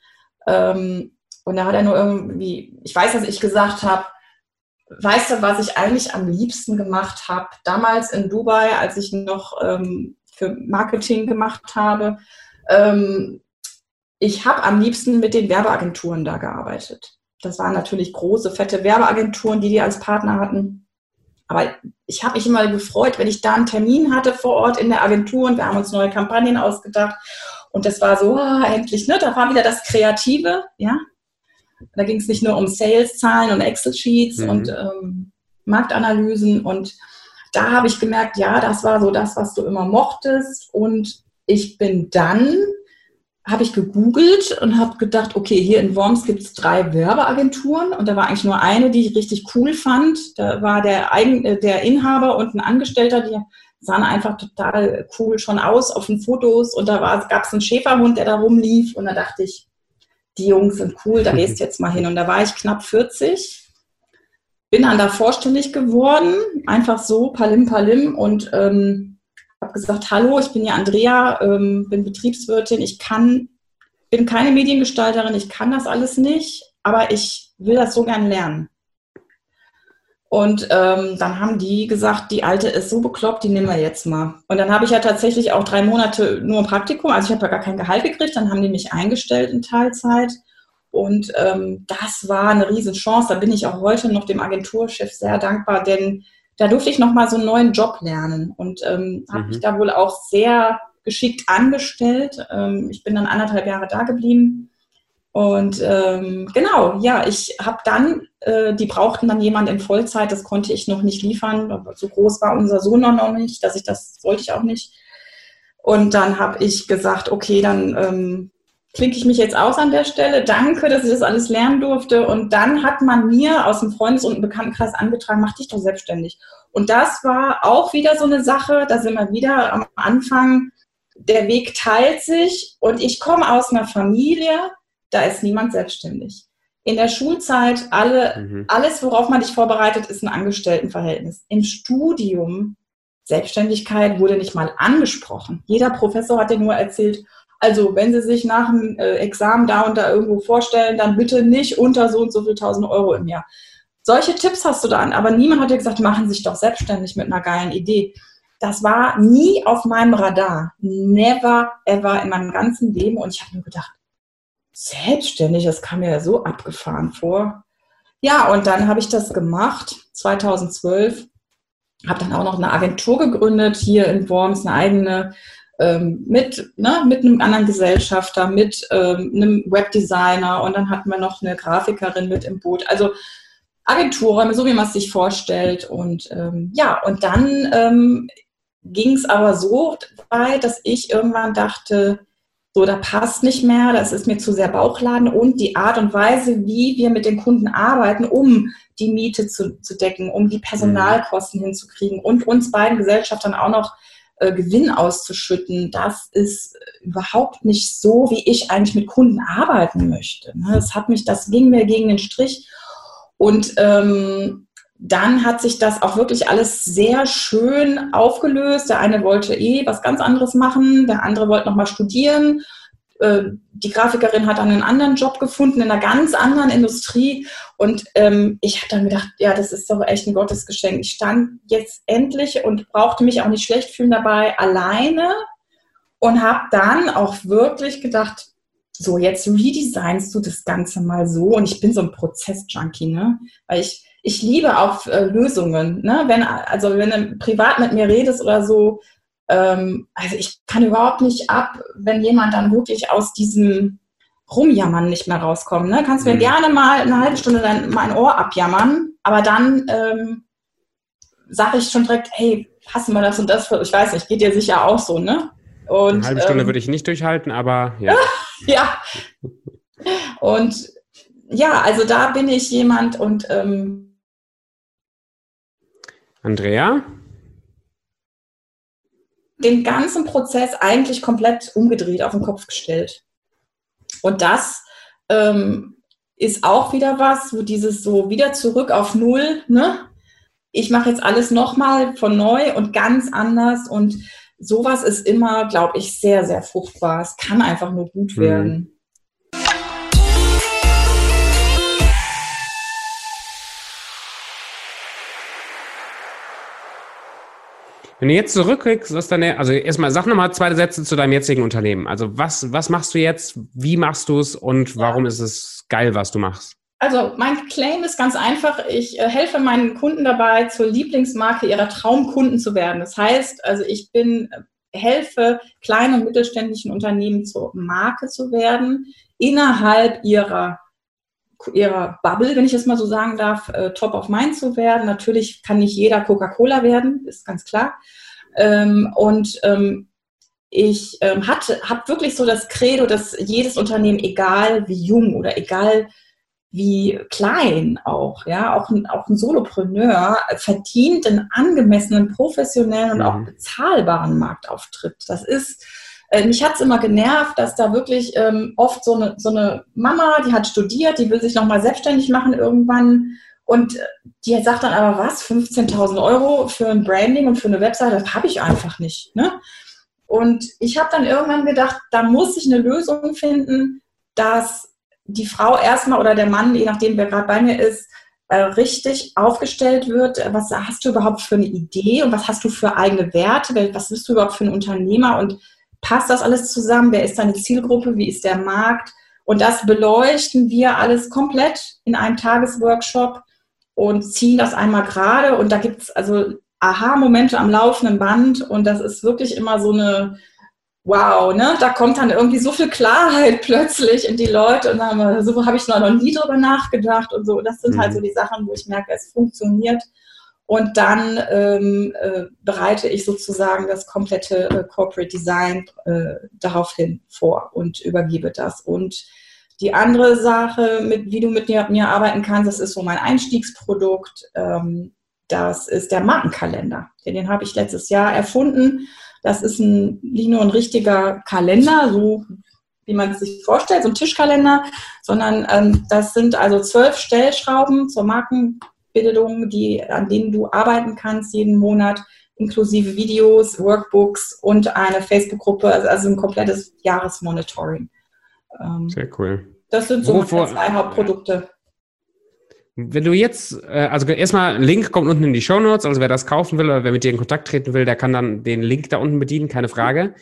Ähm, und da hat er nur irgendwie, ich weiß, dass ich gesagt habe, weißt du, was ich eigentlich am liebsten gemacht habe? Damals in Dubai, als ich noch ähm, für Marketing gemacht habe, ähm, ich habe am liebsten mit den Werbeagenturen da gearbeitet. Das waren natürlich große, fette Werbeagenturen, die die als Partner hatten. Aber ich habe mich immer gefreut, wenn ich da einen Termin hatte vor Ort in der Agentur und wir haben uns neue Kampagnen ausgedacht. Und das war so, ah, endlich, ne? Da war wieder das Kreative, ja. Da ging es nicht nur um Sales-Zahlen und Excel-Sheets mhm. und ähm, Marktanalysen. Und da habe ich gemerkt, ja, das war so das, was du immer mochtest. Und ich bin dann habe ich gegoogelt und habe gedacht, okay, hier in Worms gibt es drei Werbeagenturen und da war eigentlich nur eine, die ich richtig cool fand. Da war der, Eigen, äh, der Inhaber und ein Angestellter, die sahen einfach total cool schon aus auf den Fotos und da gab es einen Schäferhund, der da rumlief und da dachte ich, die Jungs sind cool, da gehst du (laughs) jetzt mal hin. Und da war ich knapp 40, bin dann da vorstellig geworden, einfach so, palim palim und ähm, habe gesagt, hallo, ich bin ja Andrea, ähm, bin Betriebswirtin, ich kann, bin keine Mediengestalterin, ich kann das alles nicht, aber ich will das so gern lernen. Und ähm, dann haben die gesagt, die Alte ist so bekloppt, die nehmen wir jetzt mal. Und dann habe ich ja tatsächlich auch drei Monate nur ein Praktikum, also ich habe ja gar kein Gehalt gekriegt, dann haben die mich eingestellt in Teilzeit. Und ähm, das war eine Riesenchance. Da bin ich auch heute noch dem Agenturchef sehr dankbar, denn da durfte ich nochmal so einen neuen Job lernen und ähm, habe mhm. mich da wohl auch sehr geschickt angestellt. Ähm, ich bin dann anderthalb Jahre da geblieben. Und ähm, genau, ja, ich habe dann, äh, die brauchten dann jemand in Vollzeit, das konnte ich noch nicht liefern. So groß war unser Sohn noch nicht, dass ich das wollte ich auch nicht. Und dann habe ich gesagt, okay, dann ähm, klinke ich mich jetzt aus an der Stelle. Danke, dass ich das alles lernen durfte. Und dann hat man mir aus dem Freundes- und Bekanntenkreis angetragen, mach dich doch selbstständig. Und das war auch wieder so eine Sache, da sind wir wieder am Anfang, der Weg teilt sich und ich komme aus einer Familie, da ist niemand selbstständig. In der Schulzeit, alle, mhm. alles, worauf man dich vorbereitet, ist ein Angestelltenverhältnis. Im Studium, Selbstständigkeit wurde nicht mal angesprochen. Jeder Professor hat dir nur erzählt, also, wenn Sie sich nach dem äh, Examen da und da irgendwo vorstellen, dann bitte nicht unter so und so viel tausend Euro im Jahr. Solche Tipps hast du dann, aber niemand hat dir gesagt, machen Sie sich doch selbstständig mit einer geilen Idee. Das war nie auf meinem Radar. Never ever in meinem ganzen Leben. Und ich habe mir gedacht, selbstständig, das kam mir ja so abgefahren vor. Ja, und dann habe ich das gemacht, 2012. Habe dann auch noch eine Agentur gegründet, hier in Worms, eine eigene ähm, mit, ne, mit einem anderen Gesellschafter, mit ähm, einem Webdesigner und dann hatten wir noch eine Grafikerin mit im Boot. Also Agenturräume, so wie man es sich vorstellt. Und ähm, ja, und dann ähm, ging es aber so weit, dass ich irgendwann dachte, so, da passt nicht mehr, das ist mir zu sehr Bauchladen und die Art und Weise, wie wir mit den Kunden arbeiten, um die Miete zu, zu decken, um die Personalkosten mhm. hinzukriegen und uns beiden Gesellschaftern auch noch äh, Gewinn auszuschütten, das ist überhaupt nicht so, wie ich eigentlich mit Kunden arbeiten möchte. Ne? Das hat mich, das ging mir gegen den Strich. Und ähm, dann hat sich das auch wirklich alles sehr schön aufgelöst. Der eine wollte eh was ganz anderes machen, der andere wollte nochmal studieren. Äh, die Grafikerin hat dann einen anderen Job gefunden in einer ganz anderen Industrie. Und ähm, ich habe dann gedacht, ja, das ist doch echt ein Gottesgeschenk. Ich stand jetzt endlich und brauchte mich auch nicht schlecht fühlen dabei, alleine und habe dann auch wirklich gedacht, so, jetzt redesignst du das Ganze mal so. Und ich bin so ein Prozess-Junkie, ne? Weil ich ich liebe auch äh, Lösungen. Ne? Wenn, also wenn du privat mit mir redest oder so, ähm, also ich kann überhaupt nicht ab, wenn jemand dann wirklich aus diesem Rumjammern nicht mehr rauskommt. Ne? Kannst mir mhm. gerne mal eine halbe Stunde dein, mein Ohr abjammern, aber dann ähm, sage ich schon direkt, hey, passen wir das und das für, ich weiß nicht, geht dir sicher auch so, ne? Und, eine halbe Stunde ähm, würde ich nicht durchhalten, aber ja. (laughs) ja. Und ja, also da bin ich jemand und ähm, Andrea? Den ganzen Prozess eigentlich komplett umgedreht, auf den Kopf gestellt. Und das ähm, ist auch wieder was, wo dieses so wieder zurück auf Null, ne? Ich mache jetzt alles nochmal von neu und ganz anders und sowas ist immer, glaube ich, sehr, sehr fruchtbar. Es kann einfach nur gut mhm. werden. Wenn du jetzt zurückkriegst, was deine, also erstmal sag nochmal zwei Sätze zu deinem jetzigen Unternehmen. Also was, was machst du jetzt? Wie machst du es und warum ist es geil, was du machst? Also mein Claim ist ganz einfach. Ich äh, helfe meinen Kunden dabei, zur Lieblingsmarke ihrer Traumkunden zu werden. Das heißt, also ich bin äh, helfe kleinen und mittelständischen Unternehmen zur Marke zu werden innerhalb ihrer ihrer Bubble, wenn ich das mal so sagen darf, äh, top of mind zu werden. Natürlich kann nicht jeder Coca-Cola werden, ist ganz klar. Ähm, und ähm, ich ähm, hatte, habe wirklich so das Credo, dass jedes Unternehmen, egal wie jung oder egal wie klein auch, ja, auch ein, auch ein Solopreneur verdient einen angemessenen, professionellen und mhm. auch bezahlbaren Marktauftritt. Das ist äh, mich hat es immer genervt, dass da wirklich ähm, oft so eine, so eine Mama, die hat studiert, die will sich nochmal selbstständig machen irgendwann und äh, die sagt dann aber, was, 15.000 Euro für ein Branding und für eine Webseite, das habe ich einfach nicht. Ne? Und ich habe dann irgendwann gedacht, da muss ich eine Lösung finden, dass die Frau erstmal oder der Mann, je nachdem, wer gerade bei mir ist, äh, richtig aufgestellt wird. Was hast du überhaupt für eine Idee und was hast du für eigene Werte? Was bist du überhaupt für ein Unternehmer? Und passt das alles zusammen? Wer ist deine Zielgruppe? Wie ist der Markt? Und das beleuchten wir alles komplett in einem Tagesworkshop und ziehen das einmal gerade. Und da gibt es also Aha-Momente am laufenden Band. Und das ist wirklich immer so eine, wow, ne? Da kommt dann irgendwie so viel Klarheit (laughs) plötzlich in die Leute und dann, so habe ich noch nie drüber nachgedacht und so. Das sind halt mhm. halt so die Sachen, wo ich merke, es funktioniert. Und dann ähm, äh, bereite ich sozusagen das komplette äh, Corporate Design äh, daraufhin vor und übergebe das. Und die andere Sache, mit, wie du mit mir, mir arbeiten kannst, das ist so mein Einstiegsprodukt. Ähm, das ist der Markenkalender. Den, den habe ich letztes Jahr erfunden. Das ist ein, nicht nur ein richtiger Kalender, so wie man es sich vorstellt, so ein Tischkalender, sondern ähm, das sind also zwölf Stellschrauben zur Marken Bildung, die, an denen du arbeiten kannst jeden Monat, inklusive Videos, Workbooks und eine Facebook-Gruppe, also, also ein komplettes Jahresmonitoring. Ähm, Sehr cool. Das sind so Wovor, zwei Hauptprodukte. Wenn du jetzt, äh, also erstmal, Link kommt unten in die Show Notes, also wer das kaufen will oder wer mit dir in Kontakt treten will, der kann dann den Link da unten bedienen, keine Frage.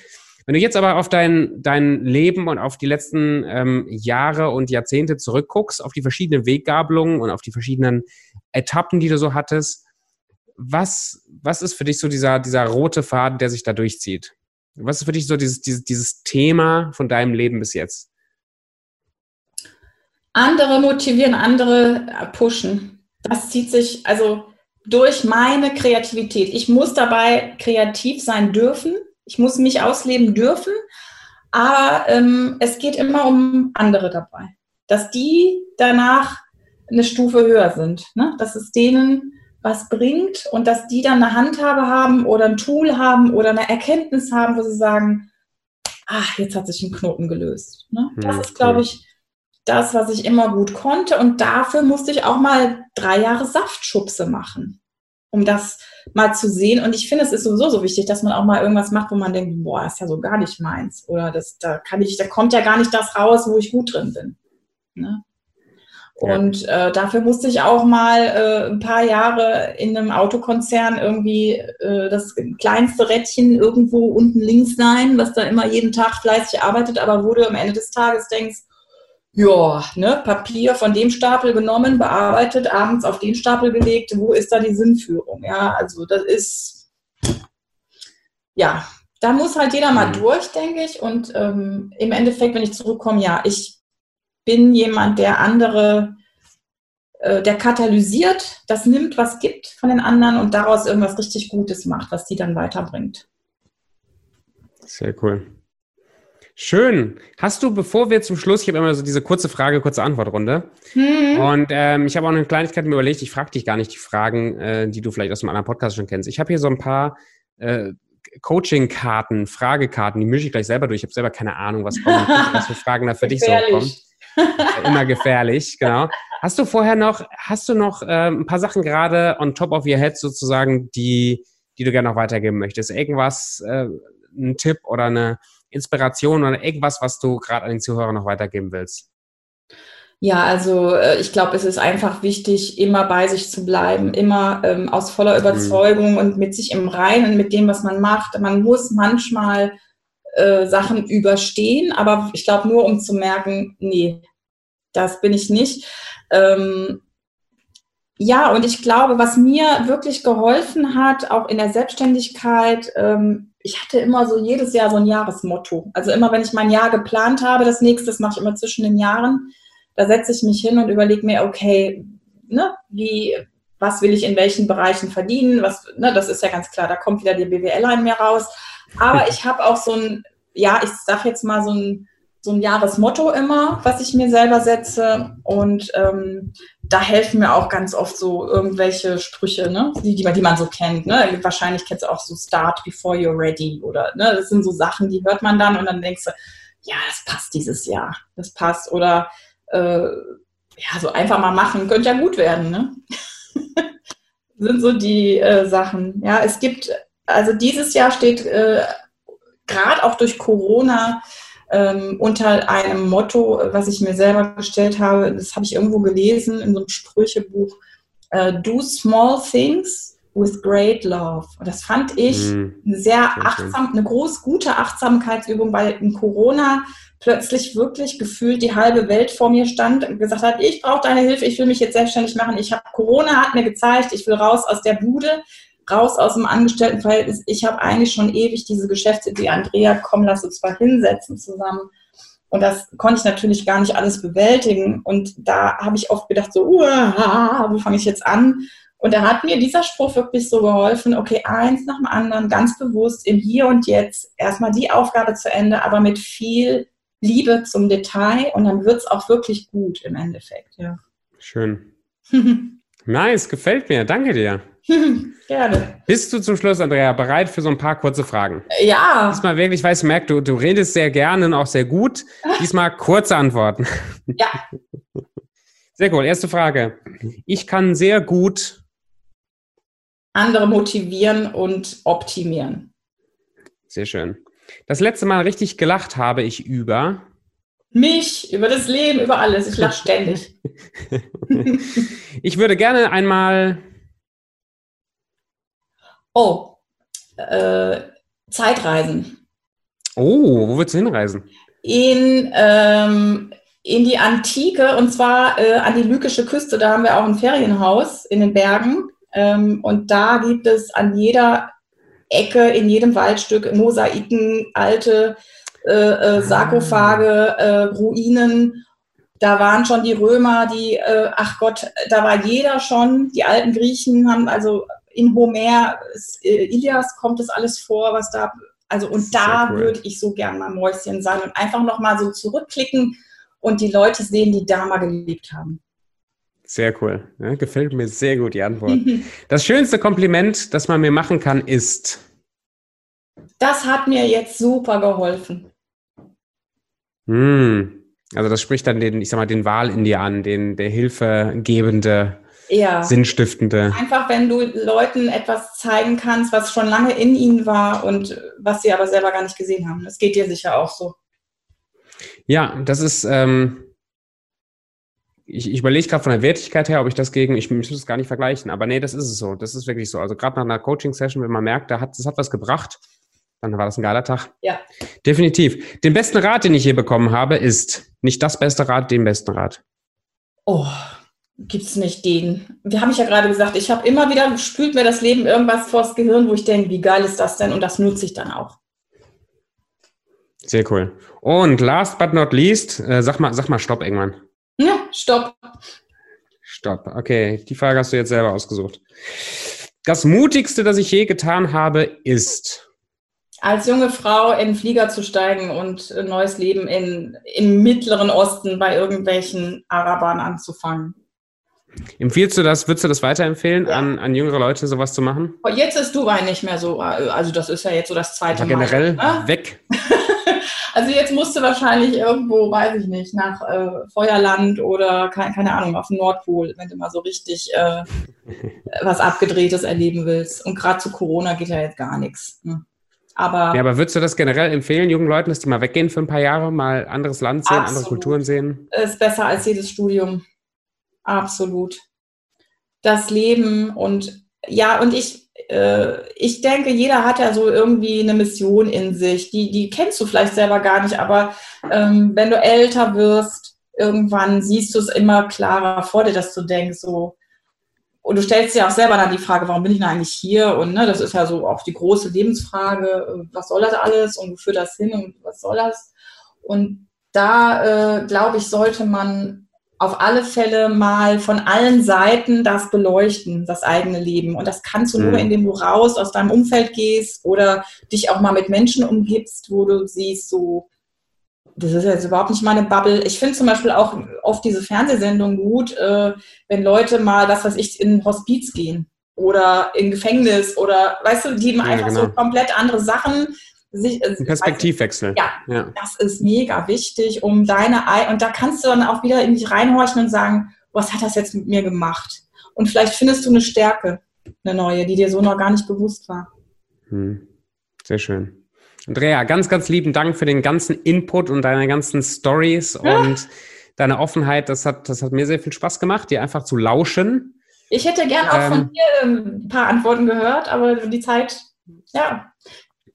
Wenn du jetzt aber auf dein, dein Leben und auf die letzten ähm, Jahre und Jahrzehnte zurückguckst, auf die verschiedenen Weggabelungen und auf die verschiedenen Etappen, die du so hattest, was, was ist für dich so dieser, dieser rote Faden, der sich da durchzieht? Was ist für dich so dieses, dieses, dieses Thema von deinem Leben bis jetzt? Andere motivieren, andere pushen. Das zieht sich also durch meine Kreativität. Ich muss dabei kreativ sein dürfen ich muss mich ausleben dürfen. Aber ähm, es geht immer um andere dabei. Dass die danach eine Stufe höher sind. Ne? Dass es denen was bringt und dass die dann eine Handhabe haben oder ein Tool haben oder eine Erkenntnis haben, wo sie sagen, ach, jetzt hat sich ein Knoten gelöst. Ne? Das hm, ist, glaube ich, das, was ich immer gut konnte. Und dafür musste ich auch mal drei Jahre Saftschubse machen, um das mal zu sehen. Und ich finde, es ist sowieso so wichtig, dass man auch mal irgendwas macht, wo man denkt, boah, ist ja so gar nicht meins. Oder das, da kann ich, da kommt ja gar nicht das raus, wo ich gut drin bin. Ne? Und äh, dafür musste ich auch mal äh, ein paar Jahre in einem Autokonzern irgendwie äh, das kleinste Rädchen irgendwo unten links sein, was da immer jeden Tag fleißig arbeitet, aber wo du am Ende des Tages denkst, ja, ne, Papier von dem Stapel genommen, bearbeitet, abends auf den Stapel gelegt, wo ist da die Sinnführung? Ja, also das ist, ja, da muss halt jeder mal mhm. durch, denke ich. Und ähm, im Endeffekt, wenn ich zurückkomme, ja, ich bin jemand, der andere, äh, der katalysiert, das nimmt, was gibt von den anderen und daraus irgendwas richtig Gutes macht, was die dann weiterbringt. Sehr cool. Schön. Hast du, bevor wir zum Schluss, ich habe immer so diese kurze Frage, kurze Antwortrunde. Mhm. Und ähm, ich habe auch eine Kleinigkeit mir überlegt, ich frage dich gar nicht die Fragen, äh, die du vielleicht aus einem anderen Podcast schon kennst. Ich habe hier so ein paar äh, Coaching-Karten, Fragekarten, die mische ich gleich selber durch. Ich habe selber keine Ahnung, was kommt, (laughs) was für Fragen da für dich so kommen. Immer gefährlich, genau. Hast du vorher noch, hast du noch äh, ein paar Sachen gerade on top of your head sozusagen, die, die du gerne noch weitergeben möchtest? Irgendwas, äh, ein Tipp oder eine Inspiration oder irgendwas, was du gerade an den Zuhörern noch weitergeben willst? Ja, also äh, ich glaube, es ist einfach wichtig, immer bei sich zu bleiben, immer ähm, aus voller mhm. Überzeugung und mit sich im Reinen, mit dem, was man macht. Man muss manchmal äh, Sachen überstehen, aber ich glaube nur, um zu merken, nee, das bin ich nicht. Ähm, ja, und ich glaube, was mir wirklich geholfen hat, auch in der Selbstständigkeit, ähm, ich hatte immer so jedes Jahr so ein Jahresmotto. Also immer, wenn ich mein Jahr geplant habe, das nächste mache ich immer zwischen den Jahren, da setze ich mich hin und überlege mir, okay, ne, wie, was will ich in welchen Bereichen verdienen? Was, ne, das ist ja ganz klar, da kommt wieder die BWL ein mir raus. Aber ich habe auch so ein, ja, ich sage jetzt mal so ein, so ein Jahresmotto immer, was ich mir selber setze. Und ähm, da helfen mir auch ganz oft so irgendwelche Sprüche, ne? die, die, die man so kennt. Ne? Wahrscheinlich kennst du auch so Start before you're ready oder ne? das sind so Sachen, die hört man dann und dann denkst du, ja, das passt dieses Jahr, das passt. Oder äh, ja, so einfach mal machen, könnte ja gut werden. Ne? Sind so die äh, Sachen. Ja, es gibt, also dieses Jahr steht äh, gerade auch durch Corona ähm, unter einem Motto, was ich mir selber gestellt habe, das habe ich irgendwo gelesen in so einem Sprüchebuch, äh, Do Small Things with Great Love. Und das fand ich mm, eine sehr achtsam, eine groß gute Achtsamkeitsübung, weil in Corona plötzlich wirklich gefühlt die halbe Welt vor mir stand und gesagt hat, ich brauche deine Hilfe, ich will mich jetzt selbstständig machen. Ich habe Corona hat mir gezeigt, ich will raus aus der Bude raus aus dem Angestelltenverhältnis. Ich habe eigentlich schon ewig diese Geschäftsidee, Andrea, komm, lass uns mal hinsetzen zusammen. Und das konnte ich natürlich gar nicht alles bewältigen. Und da habe ich oft gedacht, so, wo fange ich jetzt an? Und da hat mir dieser Spruch wirklich so geholfen, okay, eins nach dem anderen, ganz bewusst im Hier und Jetzt, erstmal die Aufgabe zu Ende, aber mit viel Liebe zum Detail und dann wird es auch wirklich gut im Endeffekt, ja. Schön. (laughs) nice, gefällt mir. Danke dir. (laughs) Gerne. Bist du zum Schluss, Andrea, bereit für so ein paar kurze Fragen? Ja. Diesmal wirklich, ich weiß, merk, du, du redest sehr gerne und auch sehr gut. (laughs) Diesmal kurze Antworten. Ja. Sehr cool. Erste Frage. Ich kann sehr gut andere motivieren und optimieren. Sehr schön. Das letzte Mal richtig gelacht habe ich über mich, über das Leben, über alles. Ich lache ständig. (laughs) ich würde gerne einmal Oh, äh, Zeitreisen. Oh, wo willst du hinreisen? In, ähm, in die Antike und zwar äh, an die lykische Küste. Da haben wir auch ein Ferienhaus in den Bergen. Ähm, und da gibt es an jeder Ecke, in jedem Waldstück Mosaiken, alte äh, äh, Sarkophage, äh, Ruinen. Da waren schon die Römer, die, äh, ach Gott, da war jeder schon. Die alten Griechen haben also in Homer, äh, Ilias kommt das alles vor, was da Also und da cool. würde ich so gern mal Mäuschen sein und einfach nochmal so zurückklicken und die Leute sehen, die da mal gelebt haben. Sehr cool. Ja, gefällt mir sehr gut die Antwort. (laughs) Das schönste Kompliment, das man mir machen kann, ist. Das hat mir jetzt super geholfen. Hm. Also das spricht dann den, ich sag mal, den Wahl in dir an, den der Hilfegebende, ja. Sinnstiftende. Einfach, wenn du Leuten etwas zeigen kannst, was schon lange in ihnen war und was sie aber selber gar nicht gesehen haben. Das geht dir sicher auch so. Ja, das ist, ähm, ich, ich überlege gerade von der Wertigkeit her, ob ich das gegen, ich, ich muss das gar nicht vergleichen, aber nee, das ist es so. Das ist wirklich so. Also gerade nach einer Coaching-Session, wenn man merkt, da hat, das hat was gebracht, dann war das ein geiler Tag. Ja. Definitiv. Den besten Rat, den ich je bekommen habe, ist nicht das beste Rat, den besten Rat. Oh, gibt's nicht den. Wir haben ich ja gerade gesagt, ich habe immer wieder spült mir das Leben irgendwas vors Gehirn, wo ich denke, wie geil ist das denn? Und das nutze ich dann auch. Sehr cool. Und last but not least, äh, sag mal, sag mal Stopp irgendwann. Stopp. Stopp. Okay, die Frage hast du jetzt selber ausgesucht. Das mutigste, das ich je getan habe, ist als junge Frau in den Flieger zu steigen und ein neues Leben in, im Mittleren Osten bei irgendwelchen Arabern anzufangen. Empfiehlst du das, würdest du das weiterempfehlen, ja. an, an jüngere Leute sowas zu machen? Jetzt ist Dubai nicht mehr so, also das ist ja jetzt so das zweite Aber generell Mal. Generell ne? weg. (laughs) also jetzt musst du wahrscheinlich irgendwo, weiß ich nicht, nach äh, Feuerland oder keine, keine Ahnung, auf dem Nordpol, wenn du mal so richtig äh, (laughs) was Abgedrehtes erleben willst. Und gerade zu Corona geht ja jetzt gar nichts. Ne? Aber, ja, aber würdest du das generell empfehlen, jungen Leuten, dass die mal weggehen für ein paar Jahre, mal anderes Land sehen, absolut. andere Kulturen sehen? Ist besser als jedes Studium. Absolut. Das Leben und ja, und ich, ich denke, jeder hat ja so irgendwie eine Mission in sich. Die, die kennst du vielleicht selber gar nicht, aber ähm, wenn du älter wirst, irgendwann siehst du es immer klarer vor dir, dass du denkst, so, und du stellst dir auch selber dann die Frage, warum bin ich denn eigentlich hier? Und ne, das ist ja so auch die große Lebensfrage, äh, was soll das alles und wo führt das hin und was soll das? Und da, äh, glaube ich, sollte man auf alle Fälle mal von allen Seiten das beleuchten, das eigene Leben. Und das kannst du mhm. nur, indem du raus aus deinem Umfeld gehst oder dich auch mal mit Menschen umgibst, wo du siehst, so, das ist jetzt überhaupt nicht meine Bubble. Ich finde zum Beispiel auch oft diese Fernsehsendungen gut, äh, wenn Leute mal, was weiß ich, in Hospiz gehen oder in Gefängnis oder, weißt du, die ja, einfach genau. so komplett andere Sachen. Sich, äh, Perspektivwechsel. Ja, ja, das ist mega wichtig, um deine, und da kannst du dann auch wieder in dich reinhorchen und sagen, was hat das jetzt mit mir gemacht? Und vielleicht findest du eine Stärke, eine neue, die dir so noch gar nicht bewusst war. Hm. Sehr schön. Andrea, ganz, ganz lieben Dank für den ganzen Input und deine ganzen Stories ja. und deine Offenheit. Das hat, das hat mir sehr viel Spaß gemacht, dir einfach zu lauschen. Ich hätte gern auch ähm, von dir ähm, ein paar Antworten gehört, aber die Zeit, ja,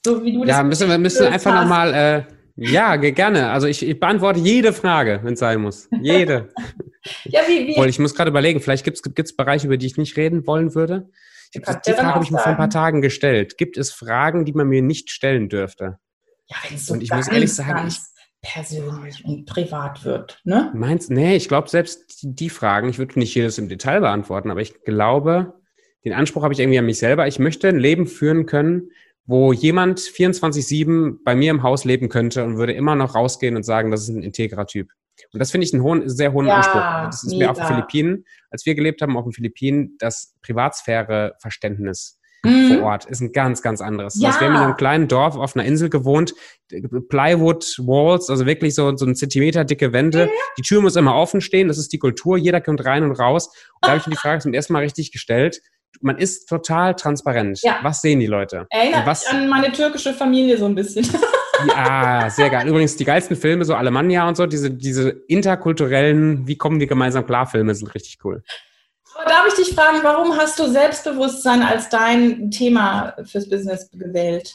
so wie du das. Ja, müssen wir müssen einfach nochmal, äh, ja, gerne. Also ich, ich beantworte jede Frage, wenn es sein muss. Jede. (laughs) ja, wie, wie? Ich muss gerade überlegen, vielleicht gibt es Bereiche, über die ich nicht reden wollen würde. Die, die Frage habe ich mir vor ein paar Tagen gestellt. Gibt es Fragen, die man mir nicht stellen dürfte? Ja, wenn es so und ich muss ehrlich sagen, ich, persönlich und privat wird. Ne? Meinst Nee, ich glaube, selbst die Fragen, ich würde nicht jedes im Detail beantworten, aber ich glaube, den Anspruch habe ich irgendwie an mich selber. Ich möchte ein Leben führen können, wo jemand 24-7 bei mir im Haus leben könnte und würde immer noch rausgehen und sagen, das ist ein integrer Typ. Und das finde ich einen hohen, sehr hohen ja, Anspruch. Das ist mega. mir auf den Philippinen, als wir gelebt haben auf den Philippinen, das Privatsphäre-Verständnis mhm. vor Ort ist ein ganz, ganz anderes. Ja. Also wir haben in einem kleinen Dorf auf einer Insel gewohnt, Plywood Walls, also wirklich so, so ein Zentimeter dicke Wände. Mhm. Die Tür muss immer offen stehen, das ist die Kultur, jeder kommt rein und raus. Und da habe ich mir die Frage zum ersten Mal richtig gestellt. Man ist total transparent. Ja. Was sehen die Leute? Erinnert was, mich an meine türkische Familie so ein bisschen. Ja, (laughs) sehr geil. Übrigens, die geilsten Filme, so Alemannia und so, diese, diese interkulturellen, wie kommen wir gemeinsam klar, Filme sind richtig cool. Aber darf ich dich fragen, warum hast du Selbstbewusstsein als dein Thema fürs Business gewählt?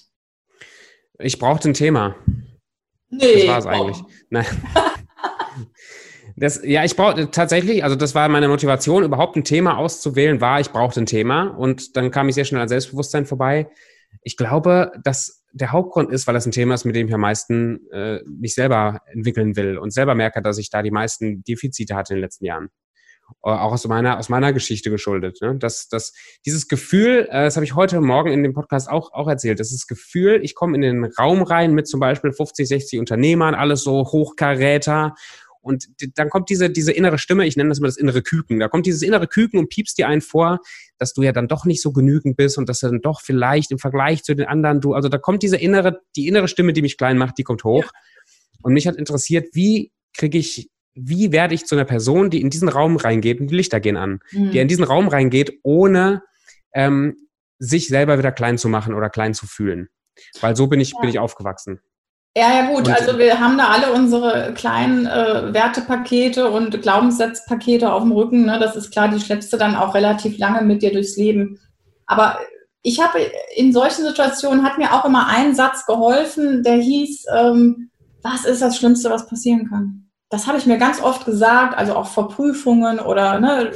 Ich brauchte ein Thema. Nee. Das war es eigentlich. Nein. (laughs) Das, ja, ich brauchte tatsächlich, also das war meine Motivation, überhaupt ein Thema auszuwählen, war, ich brauchte ein Thema und dann kam ich sehr schnell an Selbstbewusstsein vorbei. Ich glaube, dass der Hauptgrund ist, weil das ein Thema ist, mit dem ich am meisten äh, mich selber entwickeln will und selber merke, dass ich da die meisten Defizite hatte in den letzten Jahren. auch aus meiner, aus meiner Geschichte geschuldet. Ne? Das, das, dieses Gefühl, äh, das habe ich heute Morgen in dem Podcast auch, auch erzählt, das ist das Gefühl, ich komme in den Raum rein mit zum Beispiel 50, 60 Unternehmern, alles so Hochkaräter und dann kommt diese, diese innere Stimme, ich nenne das mal das innere Küken. Da kommt dieses innere Küken und piepst dir einen vor, dass du ja dann doch nicht so genügend bist und dass du dann doch vielleicht im Vergleich zu den anderen du, also da kommt diese innere, die innere Stimme, die mich klein macht, die kommt hoch. Ja. Und mich hat interessiert, wie kriege ich, wie werde ich zu einer Person, die in diesen Raum reingeht und die Lichter gehen an, mhm. die in diesen Raum reingeht, ohne ähm, sich selber wieder klein zu machen oder klein zu fühlen. Weil so bin ich, ja. bin ich aufgewachsen. Ja, ja, gut. Und, also wir haben da alle unsere kleinen äh, Wertepakete und Glaubenssatzpakete auf dem Rücken. Ne? Das ist klar, die schleppst du dann auch relativ lange mit dir durchs Leben. Aber ich habe in solchen Situationen hat mir auch immer ein Satz geholfen, der hieß, ähm, was ist das Schlimmste, was passieren kann? Das habe ich mir ganz oft gesagt, also auch vor Prüfungen oder, ne,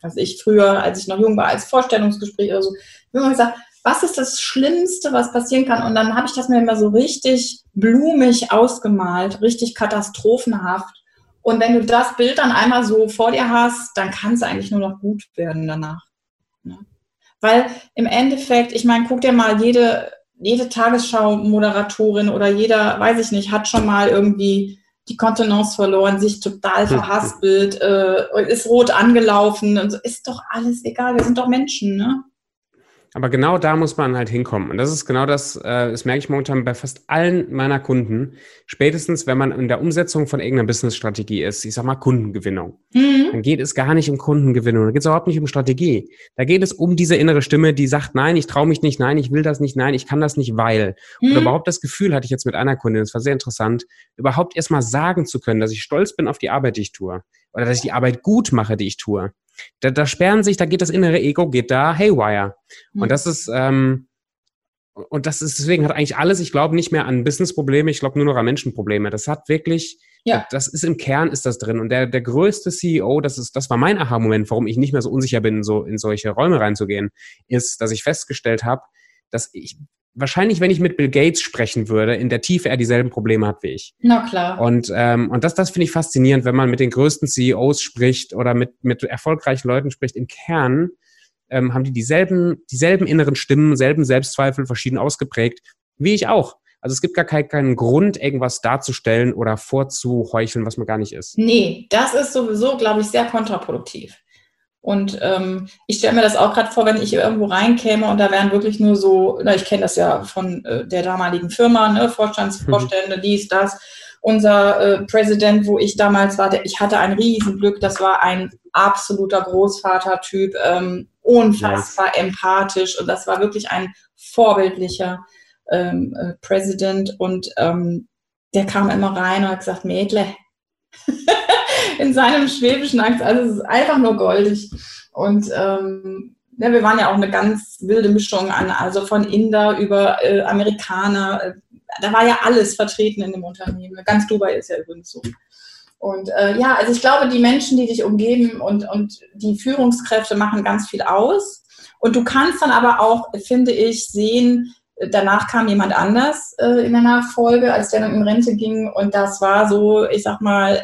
was ich früher, als ich noch jung war, als Vorstellungsgespräch oder so, ich habe immer gesagt, was ist das Schlimmste, was passieren kann? Und dann habe ich das mir immer so richtig blumig ausgemalt, richtig katastrophenhaft. Und wenn du das Bild dann einmal so vor dir hast, dann kann es eigentlich nur noch gut werden danach. Ne? Weil im Endeffekt, ich meine, guck dir mal jede jede Tagesschau-Moderatorin oder jeder, weiß ich nicht, hat schon mal irgendwie die Kontenance verloren, sich total hm. verhaspelt, äh, ist rot angelaufen und so. Ist doch alles egal, wir sind doch Menschen, ne? Aber genau da muss man halt hinkommen. Und das ist genau das, äh, das merke ich momentan bei fast allen meiner Kunden. Spätestens, wenn man in der Umsetzung von irgendeiner Business-Strategie ist, ich sag mal Kundengewinnung, mhm. dann geht es gar nicht um Kundengewinnung, da geht es überhaupt nicht um Strategie. Da geht es um diese innere Stimme, die sagt, nein, ich traue mich nicht, nein, ich will das nicht, nein, ich kann das nicht, weil. Mhm. Oder überhaupt das Gefühl hatte ich jetzt mit einer Kundin, das war sehr interessant, überhaupt erstmal sagen zu können, dass ich stolz bin auf die Arbeit, die ich tue. Oder dass ich die Arbeit gut mache, die ich tue. Da, da sperren sich, da geht das innere Ego, geht da haywire. Mhm. Und das ist, ähm, und das ist, deswegen hat eigentlich alles, ich glaube nicht mehr an Business-Probleme, ich glaube nur noch an Menschenprobleme. Das hat wirklich, ja. das ist im Kern ist das drin. Und der, der größte CEO, das ist, das war mein Aha-Moment, warum ich nicht mehr so unsicher bin, so in solche Räume reinzugehen, ist, dass ich festgestellt habe, dass ich, wahrscheinlich, wenn ich mit Bill Gates sprechen würde, in der Tiefe er dieselben Probleme hat wie ich. Na klar. Und, ähm, und das, das finde ich faszinierend, wenn man mit den größten CEOs spricht oder mit, mit erfolgreichen Leuten spricht. Im Kern ähm, haben die dieselben, dieselben inneren Stimmen, selben Selbstzweifel, verschieden ausgeprägt, wie ich auch. Also es gibt gar keinen, keinen Grund, irgendwas darzustellen oder vorzuheucheln, was man gar nicht ist. Nee, das ist sowieso, glaube ich, sehr kontraproduktiv. Und ähm, ich stelle mir das auch gerade vor, wenn ich irgendwo reinkäme und da wären wirklich nur so, na, ich kenne das ja von äh, der damaligen Firma, ne, Vorstandsvorstände, mhm. dies, das. Unser äh, Präsident, wo ich damals war, der, ich hatte ein Riesenglück, das war ein absoluter Großvatertyp, ähm, unfassbar nice. empathisch und das war wirklich ein vorbildlicher ähm, äh, Präsident und ähm, der kam immer rein und hat gesagt, Mädle, (laughs) (laughs) in seinem schwäbischen Akzent. Also es ist einfach nur goldig. Und ähm, ja, wir waren ja auch eine ganz wilde Mischung an, also von Inder über äh, Amerikaner. Äh, da war ja alles vertreten in dem Unternehmen. Ganz Dubai ist ja übrigens so. Und äh, ja, also ich glaube, die Menschen, die dich umgeben und, und die Führungskräfte machen ganz viel aus. Und du kannst dann aber auch, finde ich, sehen, danach kam jemand anders äh, in der Nachfolge, als der dann in Rente ging. Und das war so, ich sag mal,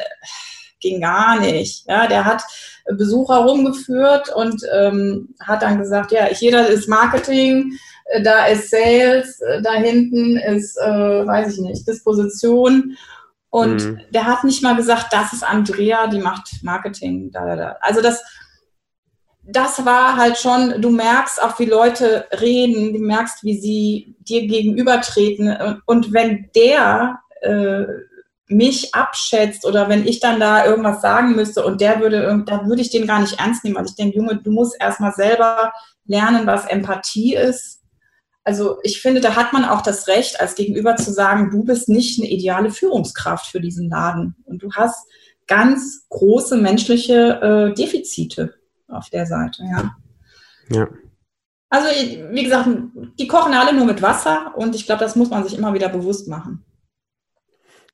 ging gar nicht. Ja, der hat Besucher rumgeführt und ähm, hat dann gesagt, ja, jeder ist Marketing, äh, da ist Sales, äh, da hinten ist, äh, weiß ich nicht, Disposition. Und mhm. der hat nicht mal gesagt, das ist Andrea, die macht Marketing. Da, da, da. Also das, das war halt schon, du merkst auch, wie Leute reden, du merkst, wie sie dir gegenübertreten. Und wenn der äh, mich abschätzt oder wenn ich dann da irgendwas sagen müsste und der würde, da würde ich den gar nicht ernst nehmen. weil ich denke, Junge, du musst erstmal selber lernen, was Empathie ist. Also ich finde, da hat man auch das Recht, als Gegenüber zu sagen, du bist nicht eine ideale Führungskraft für diesen Laden und du hast ganz große menschliche äh, Defizite auf der Seite, ja. Ja. Also wie gesagt, die kochen alle nur mit Wasser und ich glaube, das muss man sich immer wieder bewusst machen.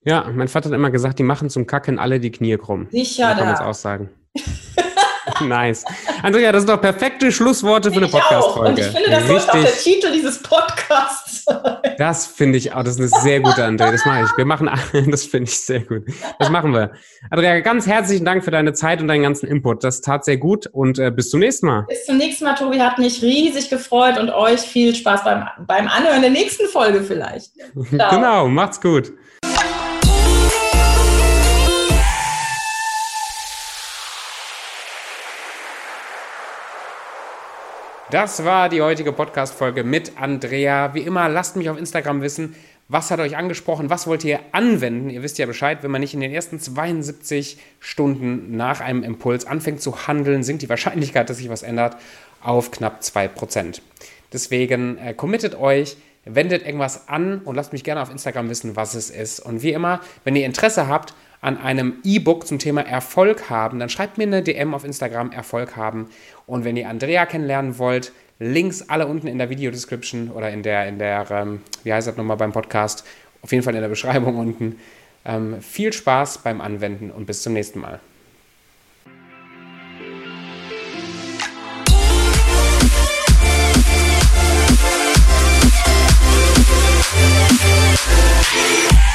Ja, mein Vater hat immer gesagt, die machen zum Kacken alle die Knie krumm. Sicher, da kann man es auch sagen. (laughs) nice. Andrea, das sind doch perfekte Schlussworte für eine Podcast-Folge. Und ich finde, das Richtig. sollte auch der Titel dieses Podcasts sein. Das finde ich auch, das ist eine sehr gute Andrea. Das mache ich. Wir machen, (laughs) das finde ich sehr gut. Das machen wir. Andrea, ganz herzlichen Dank für deine Zeit und deinen ganzen Input. Das tat sehr gut und äh, bis zum nächsten Mal. Bis zum nächsten Mal, Tobi. Hat mich riesig gefreut und euch viel Spaß beim, beim Anhören der nächsten Folge vielleicht. (laughs) Ciao. genau, macht's gut. Das war die heutige Podcast-Folge mit Andrea. Wie immer, lasst mich auf Instagram wissen, was hat euch angesprochen, was wollt ihr anwenden. Ihr wisst ja Bescheid, wenn man nicht in den ersten 72 Stunden nach einem Impuls anfängt zu handeln, sinkt die Wahrscheinlichkeit, dass sich was ändert, auf knapp 2%. Deswegen äh, committet euch, wendet irgendwas an und lasst mich gerne auf Instagram wissen, was es ist. Und wie immer, wenn ihr Interesse habt an einem E-Book zum Thema Erfolg haben, dann schreibt mir eine DM auf Instagram Erfolg haben. Und wenn ihr Andrea kennenlernen wollt, Links alle unten in der Videodescription oder in der, in der, ähm, wie heißt das nochmal beim Podcast, auf jeden Fall in der Beschreibung unten. Ähm, viel Spaß beim Anwenden und bis zum nächsten Mal. Yeah.